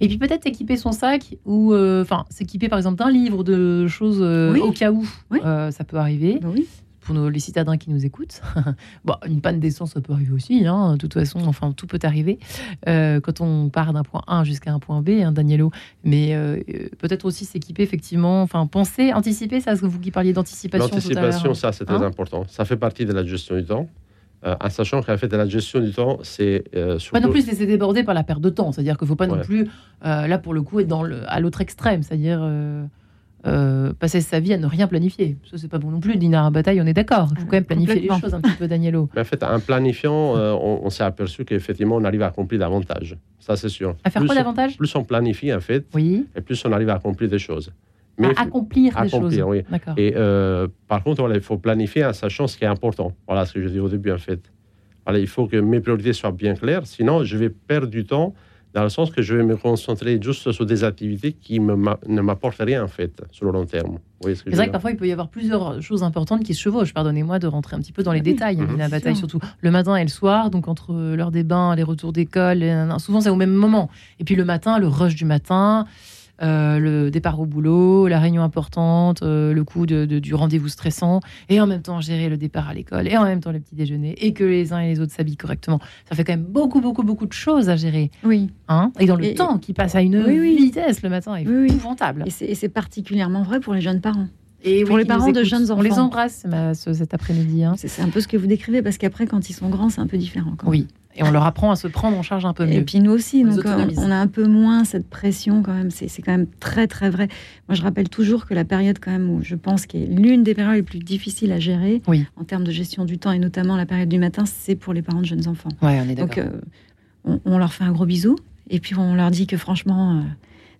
Et puis peut-être équiper son sac ou euh, enfin s'équiper par exemple d'un livre de choses euh,
Oui.
au cas où
Oui.
euh, ça peut arriver
Bah oui.
Pour nos, les citadins qui nous écoutent. bon, une panne d'essence ça peut arriver aussi, hein, de toute façon, enfin tout peut arriver euh, quand on part d'un point A jusqu'à un point B, hein, Danielo. Mais euh, euh, peut-être aussi s'équiper effectivement, enfin penser, anticiper, ça, ce que vous qui parliez d'anticipation
L'anticipation, ça, c'est très
Hein
important. Ça fait partie de la gestion du temps. Euh, en sachant qu'en fait, la gestion du temps, c'est euh,
Pas
surtout...
non plus se laisser déborder par la perte de temps, c'est-à-dire qu'il ne faut pas non plus, euh, là pour le coup, être dans le, à l'autre extrême, c'est-à-dire euh, passer sa vie à ne rien planifier. Ça, c'est pas bon non plus. Dîner à bataille, on est d'accord. Il faut
Ah,
quand même planifier les choses un petit peu, Danielo.
Mais en fait, en planifiant, euh, on, on s'est aperçu qu'effectivement, on arrive à accomplir davantage. Ça, c'est sûr.
À faire
plus
quoi
on-
davantage?
Plus on planifie, en fait,
Oui.
et plus on arrive à accomplir des choses.
à accomplir des
accomplir,
choses.
oui.
D'accord.
Et euh, par contre, voilà, il faut planifier en sachant ce qui est important. Voilà ce que je dis au début, en fait. Voilà, il faut que mes priorités soient bien claires, sinon je vais perdre du temps dans le sens que je vais me concentrer juste sur des activités qui me, ne m'apportent rien, en fait, sur le long terme. Ce
C'est vrai que parfois, il peut y avoir plusieurs choses importantes qui se chevauchent. Pardonnez-moi de rentrer un petit peu dans les
oui.
détails.
Mhm.
La bataille, surtout le matin et le soir. Donc, entre l'heure des bains, les retours d'école, nanana, souvent, c'est au même moment. Et puis, le matin, le rush du matin, euh, le départ au boulot, la réunion importante, euh, le coup de, de- du rendez-vous stressant. Et en même temps, gérer le départ à l'école. Et en même temps, le petit déjeuner. Et que les uns et les autres s'habillent correctement. Ça fait quand même beaucoup, beaucoup, beaucoup de choses à gérer.
Oui.
Hein et dans le
Et-
temps qui passe à une
Oui, oui.
vitesse le matin est
Oui,
épouvantable.
Et c'est et c'est particulièrement vrai pour les jeunes parents.
Et
Pour les parents de jeunes
On les
enfants.
embrasse ma- ce- cet après-midi. hein.
C'est un peu ce que vous décrivez, parce qu'après, quand ils sont grands, c'est un peu différent. quand.
Oui. Et on leur apprend à se prendre en charge un peu mieux.
Et puis nous aussi,
On
donc euh, on a un peu moins cette pression quand même. C'est quand même très très vrai. Moi, je rappelle toujours que la période quand même où je pense qu'est l'une des périodes les plus difficiles à gérer
Oui.
en termes de gestion du temps et notamment la période du matin, c'est pour les parents de jeunes enfants.
Ouais, on est
Donc
d'accord.
euh, on, on leur fait un gros bisou et puis on leur dit que franchement euh,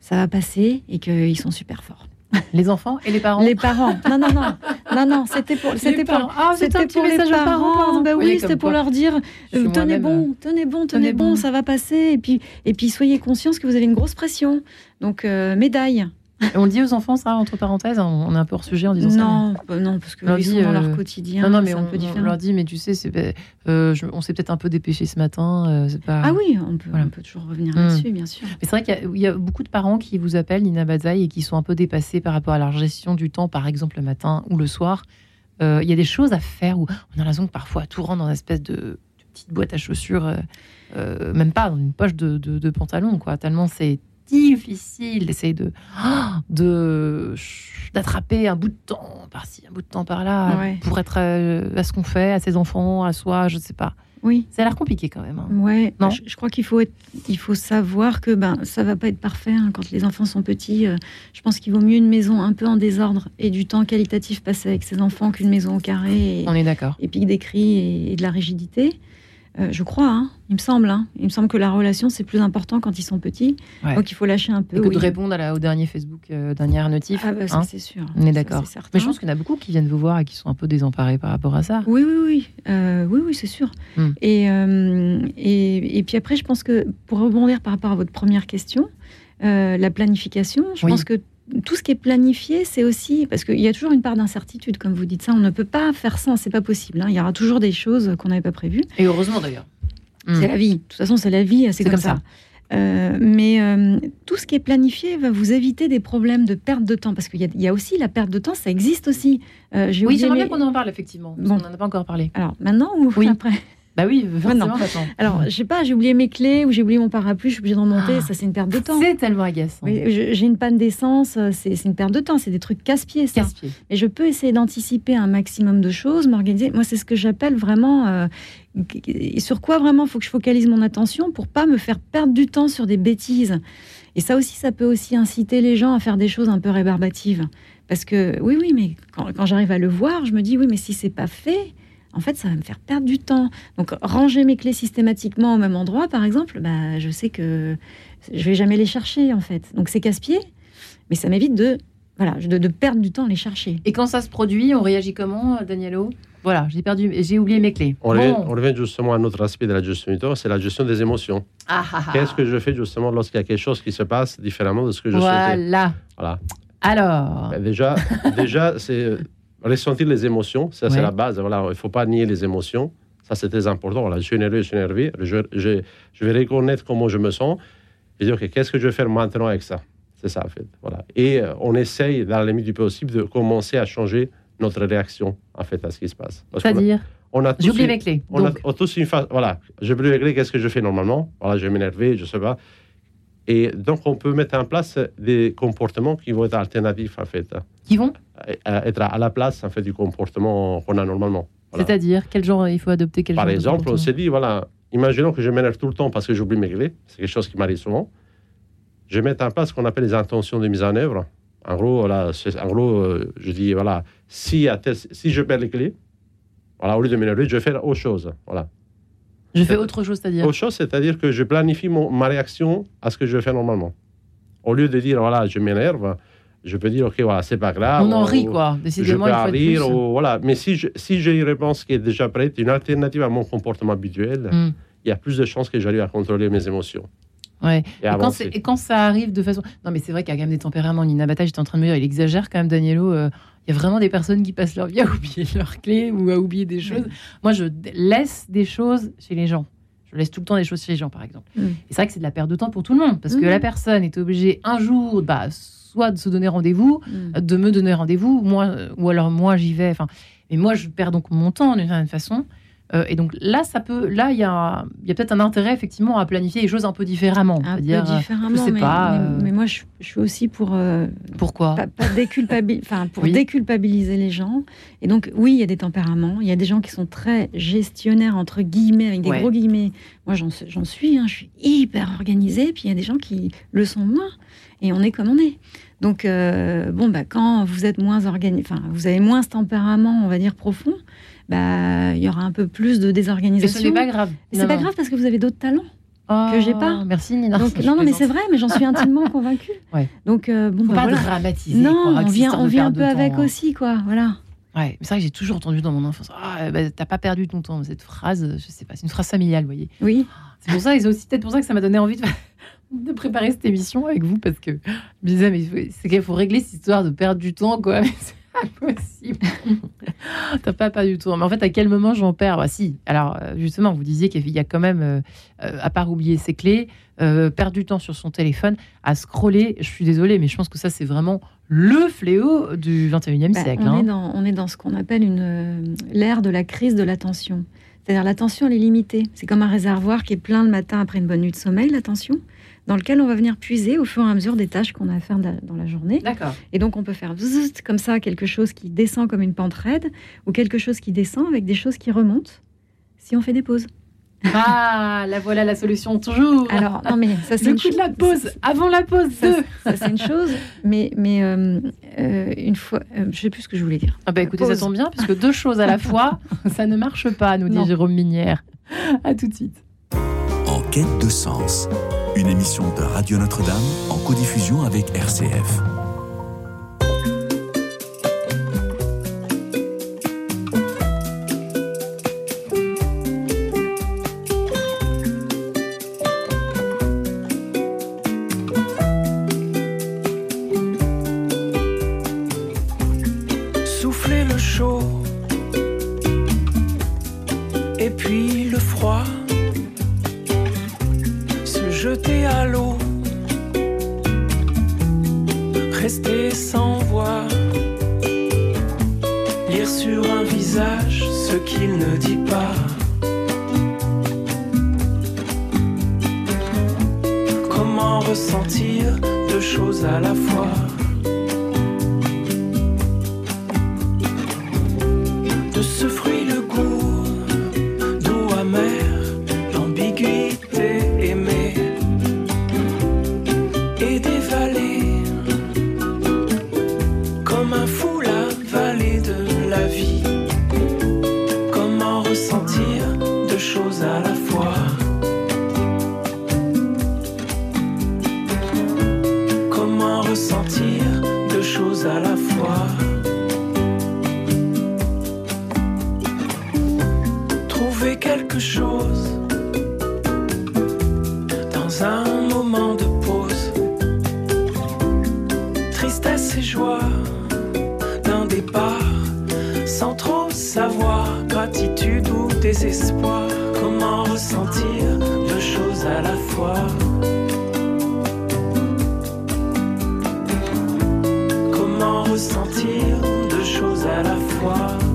ça va passer et qu'ils sont super forts.
les enfants et les parents.
Les parents, non non non non non, c'était pour
Les
c'était pour
parents. Ah,
c'était pour les parents.
parents. voyez
oui, c'était pour leur dire euh, tenez bon, tenez bon, tenez, bon. ça va passer. Et puis, et puis soyez conscients que vous avez une grosse pression. Donc, euh, médaille.
On le dit aux enfants, ça, entre parenthèses, on on est un peu hors sujet en disant ça.
Non, bah non, parce que ils sont dans
euh,
leur quotidien.
Non, non, mais on,
un peu
on leur dit, mais tu sais, euh, je- on s'est peut-être un peu dépêché ce matin. euh, pas...
Ah oui, on peut,
Voilà.
on peut toujours revenir là-dessus, bien sûr.
Mais c'est vrai qu'il y a- il y, a beaucoup de parents qui vous appellent Nina Bazaï et qui sont un peu dépassés par rapport à leur gestion du temps, par exemple le matin ou le soir. Euh, Il y a des choses à faire où on a l'impression que parfois tout rentre dans une espèce de, de petite boîte à chaussures, euh, euh, même pas dans une poche de, de- de pantalon, quoi. Tellement c'est difficile d'essayer de de d'attraper un bout de temps par-ci, un bout de temps par-là,
Ouais.
pour être euh, à ce qu'on fait, à ses enfants, à soi, je sais pas.
Oui.
Ça a l'air compliqué quand même. hein.
Ouais,
Non?
je, je crois qu'il faut, être- il faut savoir que ben, ça va pas être parfait hein, quand les enfants sont petits. euh, je pense qu'il vaut mieux une maison un peu en désordre et du temps qualitatif passé avec ses enfants qu'une maison au carré et,
On est d'accord.
et puis des cris et, et de la rigidité. Euh, je crois, hein, il me semble. hein. il me semble que la relation, c'est plus important quand ils sont petits.
Ouais.
Donc il faut lâcher un peu.
Et que
oui.
de répondre à la- au dernier Facebook, euh, dernier notif.
Ah bah ça,
hein.
c'est sûr.
On est d'accord. Mais je pense qu'il y en a beaucoup qui viennent vous voir et qui sont un peu désemparés par rapport à ça.
Oui, oui, oui. Euh, oui, oui, c'est sûr.
Hmm.
Et, euh, et, et puis après, je pense que pour rebondir par rapport à votre première question, euh, la planification, je
Oui.
pense que tout ce qui est planifié, c'est aussi parce qu'il y a toujours une part d'incertitude, comme vous dites ça. On ne peut pas faire ça, c'est pas possible. hein. Il y aura toujours des choses qu'on n'avait pas prévues.
Et heureusement d'ailleurs.
C'est la vie. De toute façon, c'est la vie, c'est comme,
comme
ça.
ça.
Euh, mais euh, tout ce qui est planifié va vous éviter des problèmes de perte de temps, parce qu'il y, a- il y a aussi la perte de temps, ça existe aussi. Euh,
Oui, j'aimerais bien qu'on en parle effectivement.
Bon.
qu'on n'en a pas encore parlé.
Alors maintenant ou
Oui.
après?
Bah oui, maintenant.
Alors, je sais pas, j'ai oublié mes clés ou j'ai oublié mon parapluie, je suis obligée de remonter,
Ah.
ça c'est une perte de temps.
C'est tellement agaçant.
Oui, j'ai une panne d'essence, euh, c'est une perte de temps, c'est des trucs casse-pieds ça.
Casse-pied.
Et je peux essayer d'anticiper un maximum de choses, m'organiser. Moi, c'est ce que j'appelle vraiment. euh, sur quoi vraiment faut que je focalise mon attention pour pas me faire perdre du temps sur des bêtises. Et ça aussi, ça peut aussi inciter les gens à faire des choses un peu rébarbatives. Parce que oui, oui, mais quand, quand j'arrive à le voir, je me dis oui, mais si c'est pas fait, en fait, ça va me faire perdre du temps. Donc, ranger mes clés systématiquement au même endroit, par exemple, bah, je sais que je vais jamais les chercher, en fait. Donc, c'est casse-pied, mais ça m'évite de, voilà, de, de perdre du temps à les chercher.
Et quand ça se produit, on réagit comment, Danielo Voilà, j'ai perdu, j'ai oublié mes clés.
On, revient,
Bon.
on revient justement à un autre aspect de la gestion du temps, c'est la gestion des émotions.
Ah, ah, ah.
Qu'est-ce que je fais justement lorsqu'il y a quelque chose qui se passe différemment de ce que je souhaitais?
Voilà.
Voilà.
Alors,
Ben, déjà, déjà c'est euh, ressentir les émotions. Ça, c'est la base. Voilà, il ne faut pas nier les émotions. Ça, c'est très important. Voilà, je suis énervé, je suis énervé. Je, je, je vais reconnaître comment je me sens et dire, OK, qu'est-ce que je vais faire maintenant avec ça? C'est ça, en fait. Voilà. Et euh, on essaye, dans la limite du possible, de commencer à changer notre réaction, en fait, à ce qui se passe. A-
c'est-à-dire,
on a une-
mes clés.
on a
Donc,
on a tous une phase. Voilà, je vais régler qu'est-ce que je fais normalement. Voilà, je vais m'énerver, je sais pas. Et donc, on peut mettre en place des comportements qui vont être alternatifs, en fait,
qui vont?
À- à être à la place, en fait, du comportement qu'on a normalement. Voilà.
C'est-à-dire, quel genre il faut adopter quel
Par
genre
exemple, on s'est dit, voilà, imaginons que je m'énerve tout le temps parce que j'oublie mes clés. C'est quelque chose qui m'arrive souvent. Je mets en place ce qu'on appelle les intentions de mise en œuvre. En gros, voilà, c'est- en gros euh, je dis, voilà, si, à tel- si je perds les clés, voilà, au lieu de m'énerver, je vais faire autre chose. Voilà.
Je fais autre chose, c'est-à-dire.
Autre chose, c'est-à-dire que je planifie mon- ma réaction à ce que je fais normalement. Au lieu de dire, voilà, je m'énerve, je peux dire, ok, voilà, c'est pas grave.
On en rit, quoi.
Je
Décidément,
peux
il faut être
rire,
plus.
ou- voilà. Mais si je- si j'ai une réponse qui est déjà prête, une alternative à mon comportement habituel,
Hmm,
il y a plus de chances que j'arrive à contrôler mes émotions
ouais.
et
Et quand, et quand ça arrive de façon. Non, mais c'est vrai qu'il y a quand même des tempéraments. Nina Bata, j'étais en train de me dire, il exagère quand même, Danielo. euh, Il y a vraiment des personnes qui passent leur vie à oublier leurs clés ou à oublier des choses. Moi, je laisse des choses chez les gens. Je laisse tout le temps des choses chez les gens, par exemple.
Mm.
Et c'est vrai que c'est de la perte de temps pour tout le monde. Parce que
Mhm.
la personne est obligée un jour, bah, soit de se donner rendez-vous,
Mm.
de me donner rendez-vous, moi, euh, ou alors moi j'y vais. Enfin, mais moi je perds donc mon temps d'une certaine façon. Euh, et donc là, ça peut, là il y a, il y a peut-être un intérêt effectivement à planifier les choses un peu différemment.
Un peu différemment,
je sais
mais,
pas,
mais-
euh,
mais moi je, je suis aussi pour euh,
pourquoi
pas, pour
Oui.
déculpabiliser les gens. Et donc, oui, il y a des tempéraments. Il y a des gens qui sont très gestionnaires, entre guillemets, avec des
Ouais.
gros guillemets. Moi, j'en suis- j'en suis, hein, je suis hyper organisée. Puis il y a des gens qui le sont moins. Et on est comme on est. Donc, euh, bon, bah, quand vous êtes moins organisé, enfin, vous avez moins ce tempérament, on va dire, profond, bah, il y aura un peu plus de
Et
désorganisation.
ce n'est pas grave.
Mais c'est pas grave parce que vous avez d'autres talents.
Oh,
que j'ai pas.
Merci Nina.
Donc, non, non, mais c'est vrai, mais j'en suis intimement convaincue.
Ouais.
Donc, euh, bon,
Faut
bah,
pas
voilà.
dramatiser.
Non,
quoi,
on vient, on vient un peu
temps,
avec aussi, quoi. Voilà.
Ouais, mais c'est vrai que j'ai toujours entendu dans mon enfance. Ah, bah, t'as pas perdu ton temps. Cette phrase, je sais pas, c'est une phrase familiale, vous voyez.
Oui.
C'est pour ça, et c'est aussi peut-être pour ça que ça m'a donné envie de, de préparer cette émission avec vous, parce que je me disais, mais il faut- c'est qu'il faut régler cette histoire de perdre du temps, quoi. Mais c'est impossible. T'as pas perdu du temps. Mais en fait, à quel moment j'en perds? Bah si. Alors, euh, justement, vous disiez qu'il y a quand même, euh, euh, à part oublier ses clés, euh, perdre du temps sur son téléphone, à scroller. Je suis désolée, mais je pense que ça, c'est vraiment le fléau du 21e
Bah,
siècle.
on,
hein.
est dans, on est dans ce qu'on appelle une euh, l'ère de la crise de l'attention. C'est-à-dire l'attention, elle est limitée. C'est comme un réservoir qui est plein le matin après une bonne nuit de sommeil, l'attention, dans lequel on va venir puiser au fur et à mesure des tâches qu'on a à faire da- dans la journée.
D'accord.
Et donc on peut faire comme ça quelque chose qui descend comme une pente raide ou quelque chose qui descend avec des choses qui remontent si on fait des pauses.
Ah, la voilà la solution, toujours.
Alors non mais ça c'est
le coup de la pause, avant la pause,
Ça, c'est une chose, mais, mais euh, euh, une fois, euh, je sais plus ce que je voulais dire.
Ah bah écoutez, ça tombe bien, puisque deux choses à la fois, ça ne marche pas, nous dit
Non.
Jérôme Minière. À tout de suite.
En quête de sens, une émission de Radio Notre-Dame en codiffusion avec RCF.
ressentir deux choses à la fois. Trouver quelque chose dans un moment de pause. Tristesse et joie d'un départ sans trop savoir gratitude ou désespoir. Comment ressentir deux choses à la fois? Deux choses à la fois.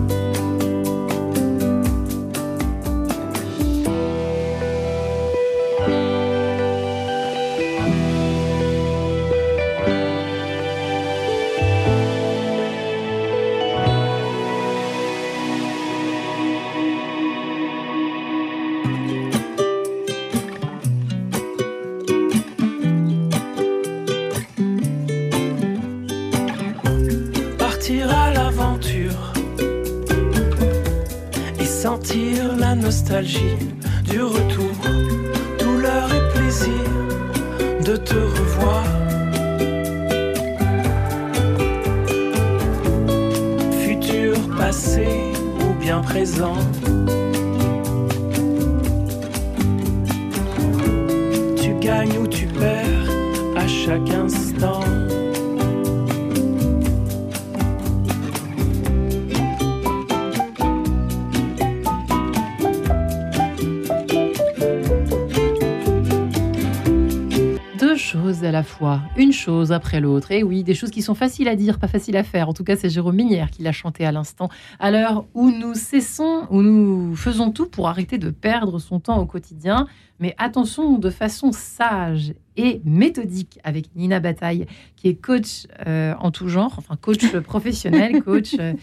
À
la fois, une chose après l'autre. Et oui, des choses qui sont faciles à dire, pas faciles à faire. En tout cas, c'est Jérôme Minière qui l'a chanté à l'instant. À l'heure où nous cessons, où nous faisons tout pour arrêter de perdre son temps au quotidien. Mais attention, de façon sage et méthodique, avec Nina Bataille, qui est coach euh, en tout genre, enfin coach professionnel, coach. euh,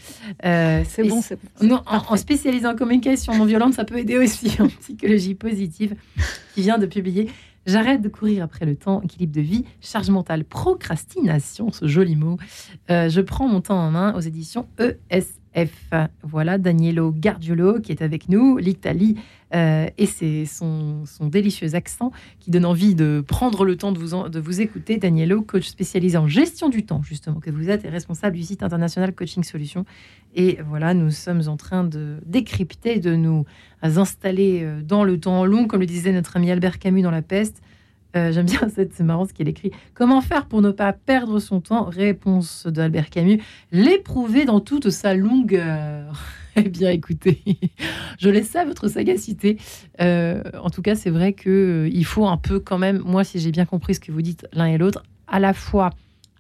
euh,
C'est bon, c'est bon.
non, en, en spécialisé en communication non violente, ça peut aider aussi en psychologie positive, qui vient de publier J'arrête de courir après le temps, équilibre de vie, charge mentale, procrastination, ce joli mot. Euh, je prends mon temps en main aux éditions ESF. Voilà Danielo Gardiolo qui est avec nous, l'Italie, euh, et c'est son, délicieux accent qui donne envie de prendre le temps de vous, en- de vous écouter. Danielo, coach spécialisé en gestion du temps, justement, que vous êtes, et responsable du site international Coaching Solutions. Et voilà, nous sommes en train de décrypter, de nous installer euh, dans le temps long, comme le disait notre ami Albert Camus dans La Peste. Euh, J'aime bien, cette- c'est marrant ce qu'il écrit. Comment faire pour ne pas perdre son temps? Réponse d'Albert Camus. L'éprouver dans toute sa longueur. Eh bien, écoutez, je laisse ça à votre sagacité. Euh, en tout cas, c'est vrai que euh, il faut un peu quand même, moi, si j'ai bien compris ce que vous dites l'un et l'autre, à la fois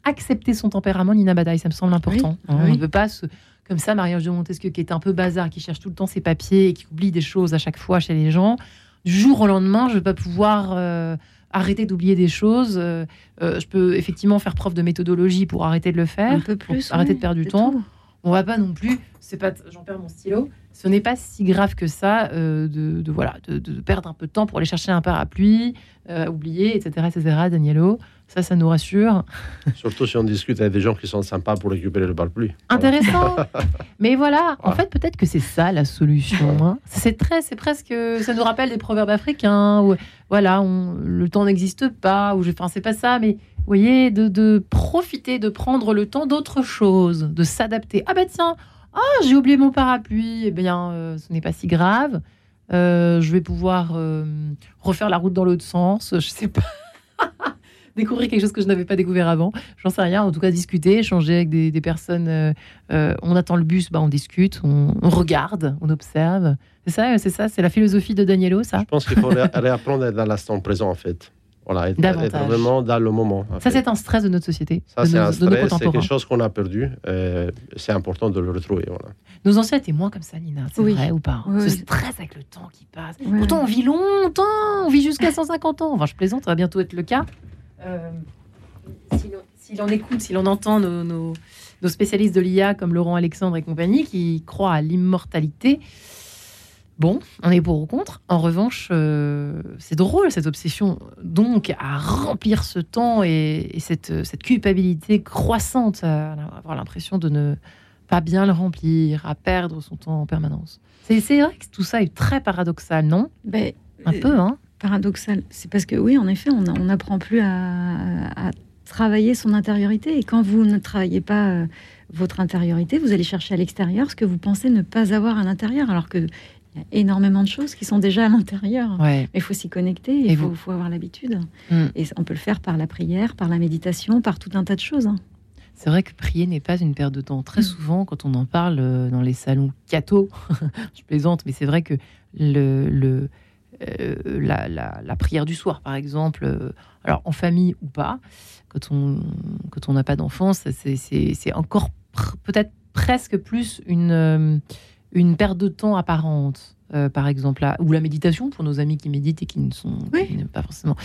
accepter son tempérament, Nina Badaï, ça me semble important.
Oui,
Hein,
oui.
On ne veut pas se, comme ça, Marie-Ange de Montesquieu, qui est un peu bazar, qui cherche tout le temps ses papiers et qui oublie des choses à chaque fois chez les gens. Du jour au lendemain, je ne vais pas pouvoir euh, arrêter d'oublier des choses. Euh, je peux effectivement faire preuve de méthodologie pour arrêter de le faire.
Un peu
pour arrêter de perdre du temps.
tout.
On va pas non plus, c'est pas, j'en perds mon stylo. Ce n'est pas si grave que ça euh, de, de, voilà de, de perdre un peu de temps pour aller chercher un parapluie, euh, oublier, etc., etc. Danielo, ça, ça nous rassure.
Surtout si on discute avec des gens qui sont sympas pour récupérer le parapluie.
Intéressant. Mais voilà, en fait, peut-être que c'est ça la solution. hein. C'est très, c'est presque, ça nous rappelle des proverbes africains où, voilà, on- le temps n'existe pas, ou je, enfin, c'est pas ça, mais vous voyez, de, de profiter, de prendre le temps d'autre chose, de s'adapter. Ah bah tiens, ah j'ai oublié mon parapluie. Eh bien, euh, ce n'est pas si grave. Euh, je vais pouvoir euh, refaire la route dans l'autre sens. Je sais pas. Découvrir quelque chose que je n'avais pas découvert avant. J'en sais rien. En tout cas, discuter, échanger avec des, personnes. on attend le bus, bah, on discute, on, regarde, on observe. C'est ça, c'est ça, c'est la philosophie de Danielo, ça?
Je pense qu'il faut ré- réapprendre à l'instant présent, en fait. Voilà, être,
Davantage.
être vraiment dans le moment. en
Ça, c'est un stress de notre société,
Ça,
de,
c'est un stress, c'est quelque chose qu'on a perdu. euh, c'est important de le retrouver. Voilà.
Nos anciens étaient moins comme ça, Nina. C'est
Oui.
vrai ou pas?
Oui,
Ce
oui.
stress avec le temps qui passe.
Ouais.
Pourtant, on vit longtemps, on vit jusqu'à 150 ans. Enfin, je plaisante, ça va bientôt être le cas. Euh, si l'on- si l'on écoute, si l'on entend nos, nos- nos spécialistes de l'IA comme Laurent Alexandre et compagnie qui croient à l'immortalité, bon, on est pour ou contre. En revanche, euh, c'est drôle cette obsession donc à remplir ce temps et, et cette, cette culpabilité croissante à avoir l'impression de ne pas bien le remplir, à perdre son temps en permanence. C'est vrai que tout ça est très paradoxal, non?
Ben,
Un
euh,
peu, hein
paradoxal. C'est parce que oui, en effet, on on n'apprend plus à, à travailler son intériorité. Et quand vous ne travaillez pas euh, votre intériorité, vous allez chercher à l'extérieur ce que vous pensez ne pas avoir à l'intérieur, alors que il y a énormément de choses qui sont déjà à l'intérieur.
Ouais.
Mais il faut s'y connecter, il faut, avoir l'habitude.
Mm.
Et on peut le faire par la prière, par la méditation, par tout un tas de choses. hein.
C'est vrai que prier n'est pas une perte de temps. Très souvent, quand on en parle euh, dans les salons catho, je plaisante, mais c'est vrai que le, le, euh, la, la- la prière du soir, par exemple, euh, alors en famille ou pas, quand on quand on n'a pas d'enfants, ça, c'est- encore pr- peut-être presque plus une, euh, une perte de temps apparente, euh, par exemple, là, ou la méditation pour nos amis qui méditent et qui ne sont
Oui.
qui ne- pas forcément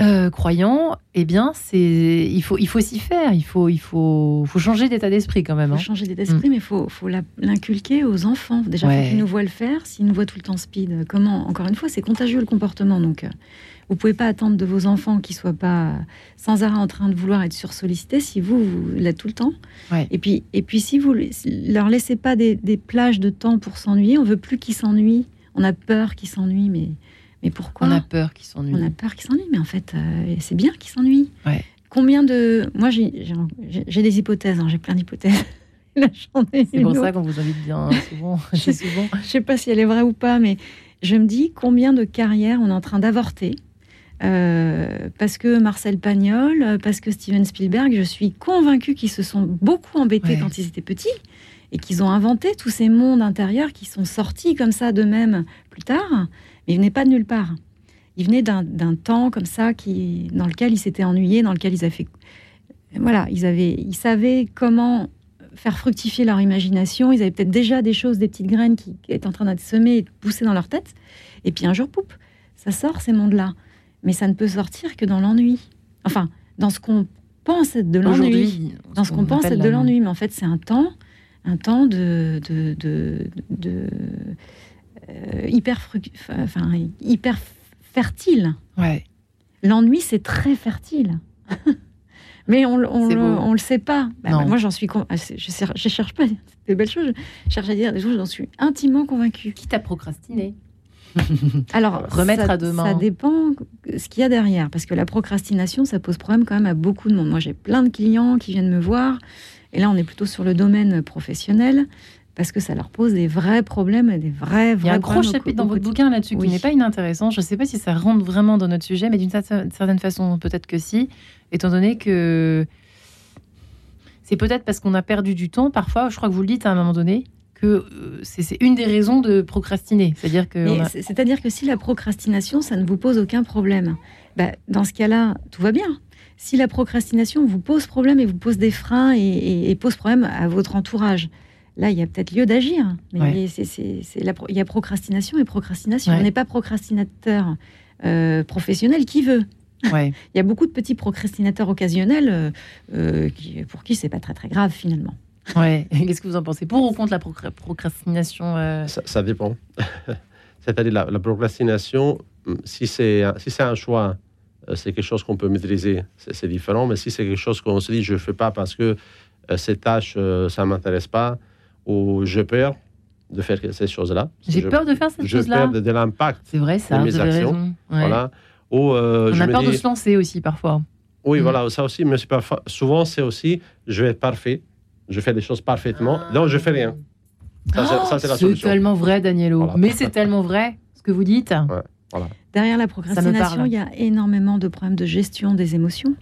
euh, croyants. Eh bien, c'est il faut il faut s'y faire, il faut il faut faut changer d'état d'esprit quand même.
Il
hein.
faut changer d'état d'esprit, mais il faut, faut l'inculquer aux enfants. Déjà,
Ouais.
faut qu'ils nous voient le faire. S'ils nous voient tout le temps speed, comment Encore une fois, c'est contagieux le comportement. Donc, euh, vous pouvez pas attendre de vos enfants qu'ils soient pas sans arrêt en train de vouloir être sursollicités si vous, vous l'êtes tout le temps.
Ouais.
Et puis, et puis, si vous leur laissez pas des, des plages de temps pour s'ennuyer, on veut plus qu'ils s'ennuient. On a peur qu'ils s'ennuient, mais, mais pourquoi?
On a peur qu'ils s'ennuient.
on a peur qu'ils s'ennuient, mais en fait, euh, c'est bien qu'ils s'ennuient.
Ouais.
Combien de. Moi, j'ai- des hypothèses, hein, j'ai plein d'hypothèses.
C'est pour ça qu'on vous invite bien souvent. C'est souvent.
Je sais pas si elle est vraie ou pas, mais je me dis combien de carrières on est en train d'avorter. Euh, parce que Marcel Pagnol, parce que Steven Spielberg, je suis convaincue qu'ils se sont beaucoup embêtés
Ouais.
quand ils étaient petits et qu'ils ont inventé tous ces mondes intérieurs qui sont sortis comme ça d'eux-mêmes plus tard, mais ils venaient pas de nulle part. Ils venaient d'un temps comme ça qui, dans lequel ils s'étaient ennuyés, dans lequel ils avaient fait. Voilà, ils, avaient, ils savaient comment faire fructifier leur imagination. Ils avaient peut-être déjà des choses, des petites graines qui, étaient en train d'être semées et de pousser dans leur tête. Et puis un jour, poup, ça sort ces mondes-là. Mais ça ne peut sortir que dans l'ennui. Enfin, dans ce qu'on pense être de l'ennui.
Aujourd'hui,
Dans ce qu'on pense être de l'ennui. Mais en fait, c'est un temps, un temps de, de, de, de- euh, hyper, enfin, hyper fertile.
Ouais.
L'ennui, c'est très fertile. Mais on, on, le- on le sait pas. Bah,
Non.
moi, j'en suis. con- Je, cer- je cherche pas des belles choses. Je cherche à dire des choses. J'en suis intimement convaincue.
Quitte à procrastiner.
Alors,
Remettre
ça,
à demain.
Ça dépend ce qu'il y a derrière, parce que la procrastination, ça pose problème quand même à beaucoup de monde. Moi, j'ai plein de clients qui viennent me voir, et là, on est plutôt sur le domaine professionnel, parce que ça leur pose des vrais problèmes, et des vrais,
Il y a
vrais
un gros chapitre dans votre bouquin là-dessus
Oui.
qui n'est pas inintéressant. Je ne sais pas si ça rentre vraiment dans notre sujet, mais d'une cer- certaine façon, peut-être que si, étant donné que c'est peut-être parce qu'on a perdu du temps. Parfois, je crois que vous le dites à un moment donné, que euh, c'est une des raisons de procrastiner. C'est-à-dire que. A-
C'est-à-dire que si la procrastination, ça ne vous pose aucun problème, bah, dans ce cas-là, tout va bien. Si la procrastination vous pose problème et vous pose des freins et, et- et pose problème à votre entourage, là, il y a peut-être lieu d'agir. Mais
Ouais.
c'est- c'est- c'est la il y a procrastination et procrastination.
Ouais.
On n'est pas procrastinateur euh, professionnel qui veut.
Ouais.
Il y a beaucoup de petits procrastinateurs occasionnels euh, qui, pour qui c'est pas très très grave finalement.
ouais. Qu'est-ce que vous en pensez? Pour ou contre la procra- procrastination euh,
Ça, ça dépend. C'est-à-dire la, la procrastination, hum, si c'est un- si c'est un choix, euh, c'est quelque chose qu'on peut maîtriser, c'est différent. Mais si c'est quelque chose qu'on se dit je ne fais pas parce que euh, ces tâches euh, ça m'intéresse pas ou j'ai peur de faire ces choses-là.
J'ai peur de faire cette
Je
chose-là.
perds de, de l'impact.
C'est vrai, ça.
de
Vous
mes
avez
actions.
raison. Ouais.
Voilà. Ou euh,
On a
me
peur de se lancer aussi parfois.
Oui,
Mm.
voilà, ça aussi, mais souvent c'est aussi je vais être parfait, je fais les choses parfaitement,
Ah.
donc je fais rien. Ça, c'est- ça, c'est la
C'est
solution.
tellement vrai, Danielo.
Voilà.
Mais c'est tellement vrai ce que vous dites.
Derrière la procrastination, il y a énormément de problèmes de gestion des émotions.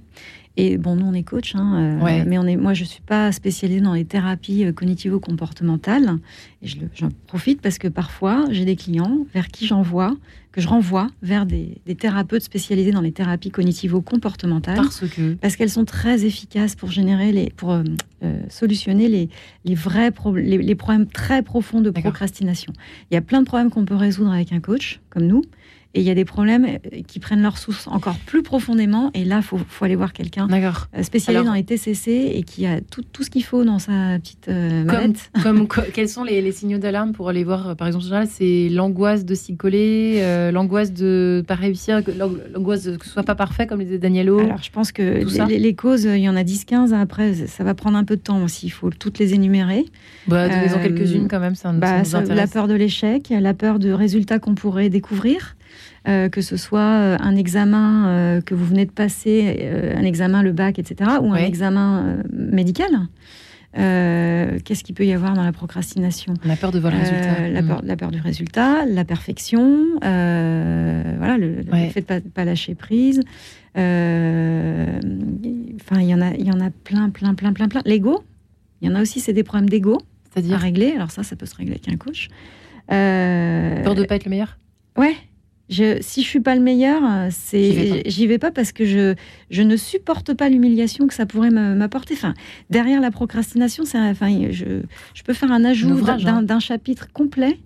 Et bon, nous, on est coach, hein, euh,
Ouais.
mais on est, moi, je ne suis pas spécialisée dans les thérapies euh, cognitivo-comportementales. Et je j'en profite parce que parfois, j'ai des clients vers qui j'envoie, que je renvoie vers des, des thérapeutes spécialisés dans les thérapies cognitivo-comportementales.
Parce que.
Parce qu'elles sont très efficaces pour générer les, pour euh, solutionner les, les vrais pro- les, les problèmes très profonds de procrastination. Il y a plein de problèmes qu'on peut résoudre avec un coach comme nous, et il y a des problèmes euh, qui prennent leur source encore plus profondément. Et là, faut, faut aller voir quelqu'un euh, spécialisé
Alors-
dans les TCC et qui a tout, tout ce qu'il faut dans sa petite euh,
Comme, quels sont les, les signaux d'alarme pour aller voir, euh, par exemple, c'est l'angoisse de s'y coller, euh, l'angoisse de pas réussir, l'angoisse de que ce soit pas parfait, comme le disait Danielo.
Alors, je pense que les, les causes, il y en a 10-15. Après, ça va prendre un peu de temps aussi. Il faut toutes les énumérer.
bah,
euh,
quelques-unes quand même, ça, nous- ça
Bah,
nous
ça- la
intéresse.
peur de l'échec, la peur de résultats qu'on pourrait découvrir, euh, que ce soit euh, un examen euh, que vous venez de passer, euh, un examen, le bac, etc., ou un examen médical. Qu'est-ce qu'il peut y avoir dans la procrastination?
On a peur de voir le résultat.
la,
Mm.
peur, la peur du résultat, la perfection, voilà, le, fait de pas, pas lâcher prise. Enfin, il y en a, il y en a plein, plein, plein, plein, plein. L'ego, il y en a aussi, c'est des problèmes d'ego à régler. Alors ça, ça peut se régler avec un coach.
Peur de pas être le meilleur?
Ouais. Je, si je suis pas le meilleur, euh,
J'y vais
pas parce que je, je ne supporte pas l'humiliation que ça pourrait m'apporter. Enfin, derrière la procrastination, enfin, je, je peux faire un ajout d'un
hein.
d'un chapitre complet,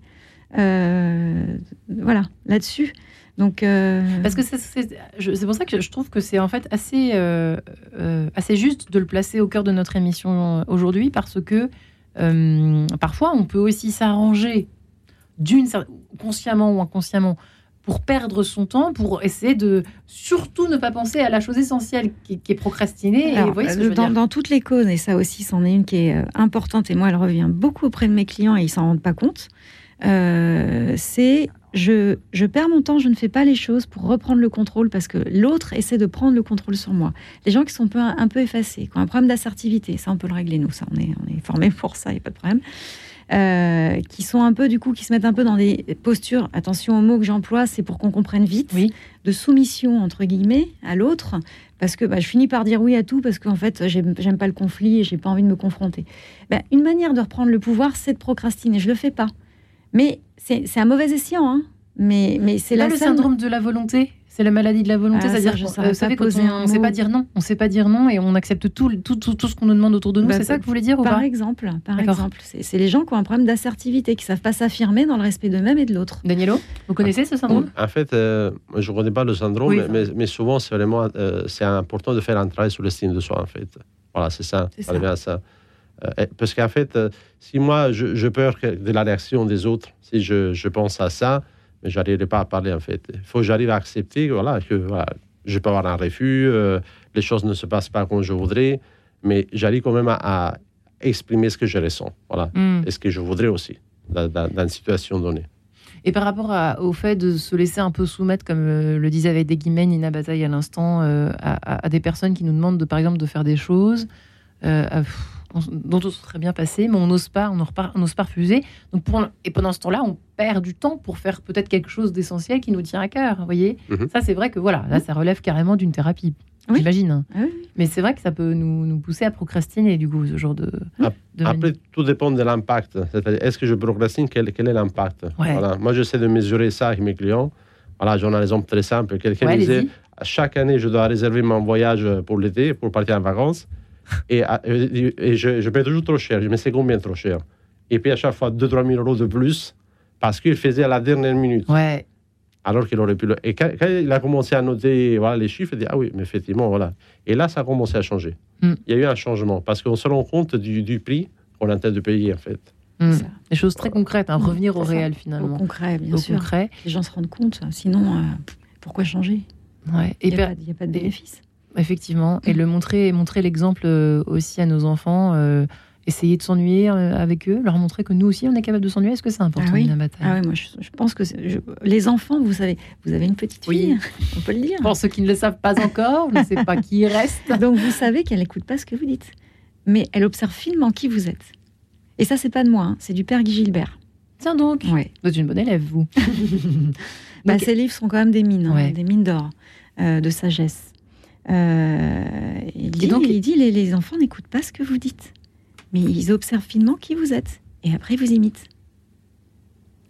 euh, voilà, là-dessus. Donc, euh,
Parce que c'est- pour ça que je trouve que c'est en fait assez, euh, assez juste de le placer au cœur de notre émission aujourd'hui parce que parfois on peut aussi s'arranger d'une consciemment ou inconsciemment pour perdre son temps, pour essayer de surtout ne pas penser à la chose essentielle qui, qui est procrastiner. et
alors,
vous voyez ce que je veux
dans,
dire
dans toutes les causes, et ça aussi, c'en est une qui est euh, importante, et moi, elle revient beaucoup auprès de mes clients et ils s'en rendent pas compte. euh, c'est je, je perds mon temps, je ne fais pas les choses pour reprendre le contrôle parce que l'autre essaie de prendre le contrôle sur moi. Les gens qui sont un peu, un peu effacés, qui ont un problème d'assertivité, ça on peut le régler nous, ça on est, on est formés pour ça, il n'y a pas de problème. Euh, qui sont un peu du coup qui se mettent un peu dans des postures. Attention aux mots que j'emploie c'est pour qu'on comprenne vite.
Oui.
de soumission entre guillemets à l'autre. Parce que bah, je finis par dire oui à tout parce qu'en fait j'aime pas le conflit et j'ai pas envie de me confronter. Ben, une manière de reprendre le pouvoir c'est de procrastiner. Je le fais pas. Mais c'est un mauvais escient hein. Mais mais c'est
là le
seule-
syndrome de la volonté. C'est la maladie de la volonté,
Ah, ça,
c'est-à-dire euh, vous savez,
poser
on ne sait pas dire non, on sait pas dire non et on accepte tout, tout, tout, tout ce qu'on nous demande autour de nous.
Bah,
c'est ça que vous voulez dire ou
par
pas
exemple par exemple c'est les gens qui ont un problème d'assertivité qui savent pas s'affirmer dans le respect d'eux-mêmes et de l'autre
Danielo, vous connaissez ce syndrome?
En fait, euh, je ne connais pas le syndrome,
Oui,
mais- souvent, c'est vraiment euh, c'est important de faire un travail sur l'estime de soi, en fait. Voilà, c'est ça.
C'est
Ça à ça. Euh, parce qu'en fait, euh, si moi, je, je peur de la réaction des autres, si je, je pense à ça, mais je n'arriverai pas à parler, en fait. Il faut que j'arrive à accepter voilà, que voilà, je peux avoir un refus, euh, les choses ne se passent pas comme je voudrais, mais j'arrive quand même à, à exprimer ce que je ressens, voilà,
Hmm.
et ce que je voudrais aussi dans, dans- dans une situation donnée.
Et par rapport à- au fait de se laisser un peu soumettre, comme euh, le disait avec des guillemets Nina Bataille à l'instant, euh, à, des personnes qui nous demandent, de, par exemple, de faire des choses à- pff, on- dont on se serait bien passé, mais on n'ose pas, on n'ose pas, refuser. Donc pour, et pendant ce temps-là, on perd du temps pour faire peut-être quelque chose d'essentiel qui nous tient à cœur. Vous voyez
Mhm.
Ça, c'est vrai que voilà, là, ça relève carrément d'une thérapie.
Oui.
J'imagine.
Ah oui,
Mais c'est vrai que ça peut nous, nous pousser à procrastiner, du coup, ce genre de. De
Après, tout dépend de l'impact. C'est-à-dire, est-ce que je procrastine? Quel, quel est l'impact?
Ouais.
voilà. Moi, j'essaie de mesurer ça avec mes clients. Voilà, j'en ai un exemple très simple. Quelqu'un
Ouais,
me disait, chaque année, je dois réserver mon voyage pour l'été, pour partir en vacances. Et je, je paie toujours trop cher. Je me sais combien trop cher. Et puis, à chaque fois, 2-3 000 euros de plus parce qu'il faisait à la dernière minute.
Ouais.
Alors qu'il aurait pu le... Et quand, quand il a commencé à noter voilà, les chiffres, il dit Ah oui, mais effectivement, voilà. Et là, ça a commencé à changer.
Mm.
Il y a eu un changement parce qu'on se rend compte du, du prix qu'on est en train de payer, en fait.
Hmm. Des choses très concrètes, hein,
Mhm,
revenir au
ça.
réel
au
finalement.
concret bien
Au
sûr
concret.
les gens se rendent compte sinon euh, pourquoi changer?
Ouais.
il n'y a, a pas de
et-
bénéfice
Effectivement, et le montrer, montrer l'exemple euh, aussi à nos enfants, euh, essayer de s'ennuyer euh, avec eux, leur montrer que nous aussi on est capable de s'ennuyer. Est-ce que c'est important
Ah oui.
Bataille
Ah oui, moi je, je pense que je- les enfants, vous savez, vous avez une petite
Oui.
fille, on peut le dire.
Pour ceux qui ne le savent pas encore, je ne sais pas qui y reste.
Donc vous savez qu'elle n'écoute pas ce que vous dites, mais elle observe finement qui vous êtes. Et ça, c'est pas de moi, hein, c'est du père Guy Gilbert.
Tiens donc,
Ouais.
vous êtes une bonne élève, vous.
Bah, ces livres sont quand même des mines, hein,
Ouais.
des mines d'or, euh, de sagesse. Euh, il dit,
donc-
il dit les, les enfants n'écoutent pas ce que vous dites, mais ils observent finement qui vous êtes, et après ils vous imitent.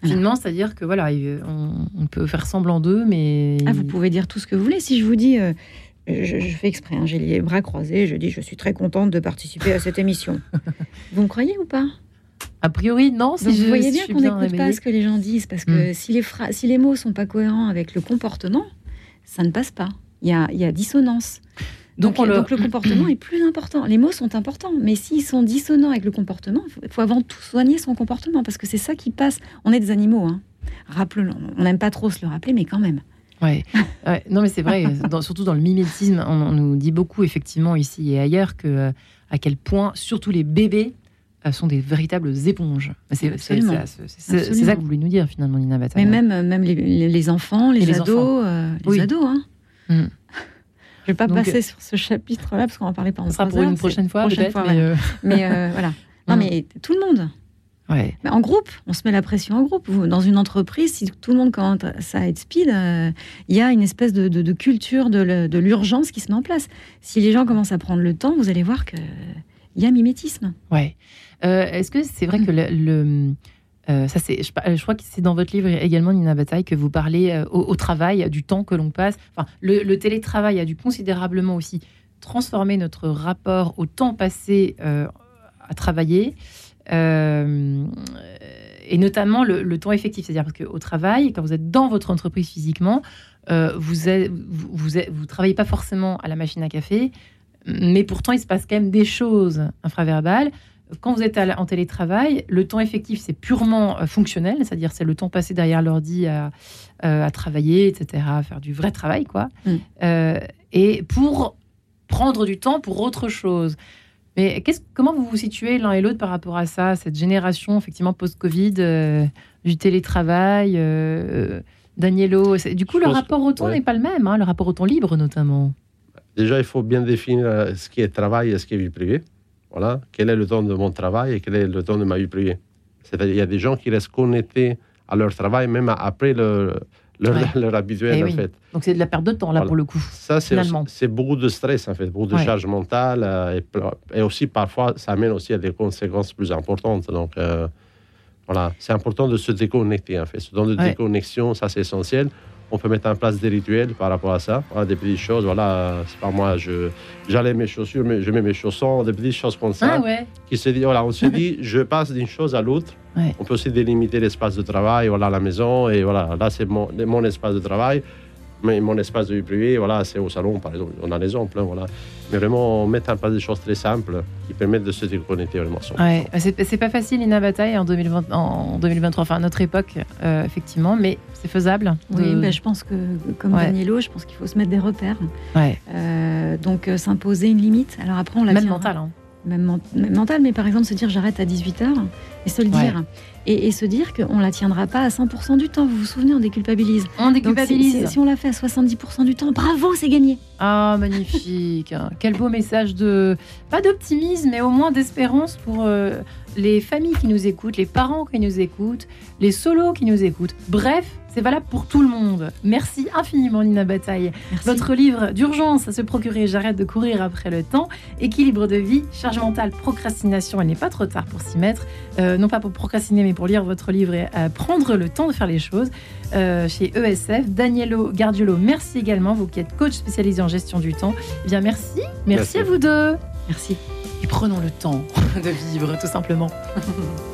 Voilà.
Finement, c'est-à-dire que voilà, il- on, on peut faire semblant d'eux, mais
Ah, vous pouvez dire tout ce que vous voulez. Si je vous dis, euh, je, je fais exprès, hein, j'ai les bras croisés, je dis, je suis très contente de participer à cette émission. vous me croyez ou pas?
A priori non. Si
Donc,
je
vous voyez bien qu'on n'écoute pas ce que les gens disent, parce que si, les si les mots sont pas cohérents avec le comportement, ça ne passe pas. Il y a, il y a dissonance.
Donc,
Donc,
on le-
donc le comportement est plus important. Les mots sont importants, mais s'ils sont dissonants avec le comportement, il faut, avant tout soigner son comportement, parce que c'est ça qui passe. On est des animaux, hein. Rappelons, on n'aime pas trop se le rappeler, mais quand même.
Ouais. Ouais. Non, mais c'est vrai, dans- surtout dans le mimétisme, on, on nous dit beaucoup, effectivement, ici et ailleurs, que euh, à quel point, surtout les bébés, euh, sont des véritables éponges. C'est ça que vous voulez nous dire, finalement, Nina Bataille.
Mais même, même les, enfants, les,
Et les
ados,
enfants.
euh, les
Oui.
ados, hein. Je vais pas
Donc,
passer sur ce chapitre-là parce qu'on va parler pendant
Ce sera pour une prochaine fois,
prochaine
peut-être.
fois,
mais,
voilà.
euh,
Mais euh, voilà. Non, mais tout le monde.
ouais.
Mais en groupe, on se met la pression en groupe. Dans une entreprise, si tout le monde commence à être speed, euh, il y a une espèce de, de- de culture de, l'urgence qui se met en place. Si les gens commencent à prendre le temps, vous allez voir qu'il y a mimétisme.
Ouais. Euh, Est-ce que c'est vrai que le, le- euh, ça c'est, je, je crois que c'est dans votre livre également, Nina Bataille, que vous parlez euh, au, travail, du temps que l'on passe. Enfin, le, télétravail a dû considérablement aussi transformer notre rapport au temps passé euh, à travailler. Et notamment le, temps effectif, c'est-à-dire parce qu'au travail, quand vous êtes dans votre entreprise physiquement, vous, êtes- vous travaillez pas forcément à la machine à café, mais pourtant il se passe quand même des choses infraverbales. Quand vous êtes en télétravail, le temps effectif, c'est purement euh, fonctionnel, c'est-à-dire c'est le temps passé derrière l'ordi à, euh, à travailler, etc., à faire du vrai travail, quoi.
Mm.
Euh, et pour prendre du temps pour autre chose. Mais comment vous vous situez l'un et l'autre par rapport à ça, cette génération, effectivement, post-Covid, euh, du télétravail euh, Danielo, c'est- du coup,
Je
le rapport au temps
ouais.
n'est pas le même, hein, le rapport au temps libre notamment.
Déjà, il faut bien définir ce qui est travail et ce qui est vie privée. Voilà. Quel est le temps de mon travail et quel est le temps de ma vie privée? C'est-à-dire, il y a des gens qui restent connectés à leur travail même après le- leur,
Ouais.
leur habituel,
Eh
en fait.
Donc c'est de la perte de temps, là,
Voilà.
pour le coup.
Ça, c'est
Finalement.
aussi- c'est beaucoup de stress, en fait, beaucoup de
Ouais.
charge mentale. euh, et, et aussi, parfois, ça amène aussi à des conséquences plus importantes. Donc, euh, voilà, c'est important de se déconnecter, en fait. Ce temps de
Ouais.
déconnexion, ça, c'est essentiel. On peut mettre en place des rituels par rapport à ça, des petites choses. Voilà, c'est pas moi, je, j'allais mes chaussures, mais je mets mes chaussons, des petites choses comme ça
Ah ouais
qui se dit, voilà, on se dit, je passe d'une chose à l'autre.
Ouais.
On peut aussi délimiter l'espace de travail, voilà, la maison, et voilà, là, c'est mon, mon espace de travail, mais mon espace de vie privée, voilà, c'est au salon, par exemple. On a l'exemple, hein, voilà. Mais vraiment, mettre en place des choses très simples qui permettent de se déconnecter vraiment. sur-
Ouais, c'est c'est pas facile, Ina Bataille, en, 2020, en 2023, enfin à notre époque, euh, effectivement, mais c'est faisable. de-
Oui, ben, je pense que, comme
Ouais.
Danielo, je pense qu'il faut se mettre des repères.
Ouais.
Euh, donc, euh, s'imposer une limite. Alors après, on la
Même mental. hein.
même, men- même mental, mais par exemple se dire j'arrête à 18h et se le
Ouais.
dire. Et, et se dire qu'on ne la tiendra pas à 100% du temps. Vous vous souvenez, on déculpabilise.
On
Donc, si,
déculpabilise.
si- si on l'a fait à 70% du temps, bravo, c'est gagné.
Ah, magnifique. hein. Quel beau message de, pas d'optimisme, mais au moins d'espérance pour euh, les familles qui nous écoutent, les parents qui nous écoutent, les solos qui nous écoutent. Bref, c'est valable pour tout le monde. Merci infiniment, Nina Bataille.
Merci.
Votre livre d'urgence à se procurer, j'arrête de courir après le temps, équilibre de vie, charge mentale, procrastination, il n'est pas trop tard pour s'y mettre, Euh, non pas pour procrastiner, mais pour lire votre livre et euh, prendre le temps de faire les choses euh, chez ESF. Danielo Gardiolo, merci également, vous qui êtes coach spécialisé en gestion du temps. Eh bien, merci, merci,
Merci.
à vous deux.
Merci.
Et prenons le temps de vivre, tout simplement.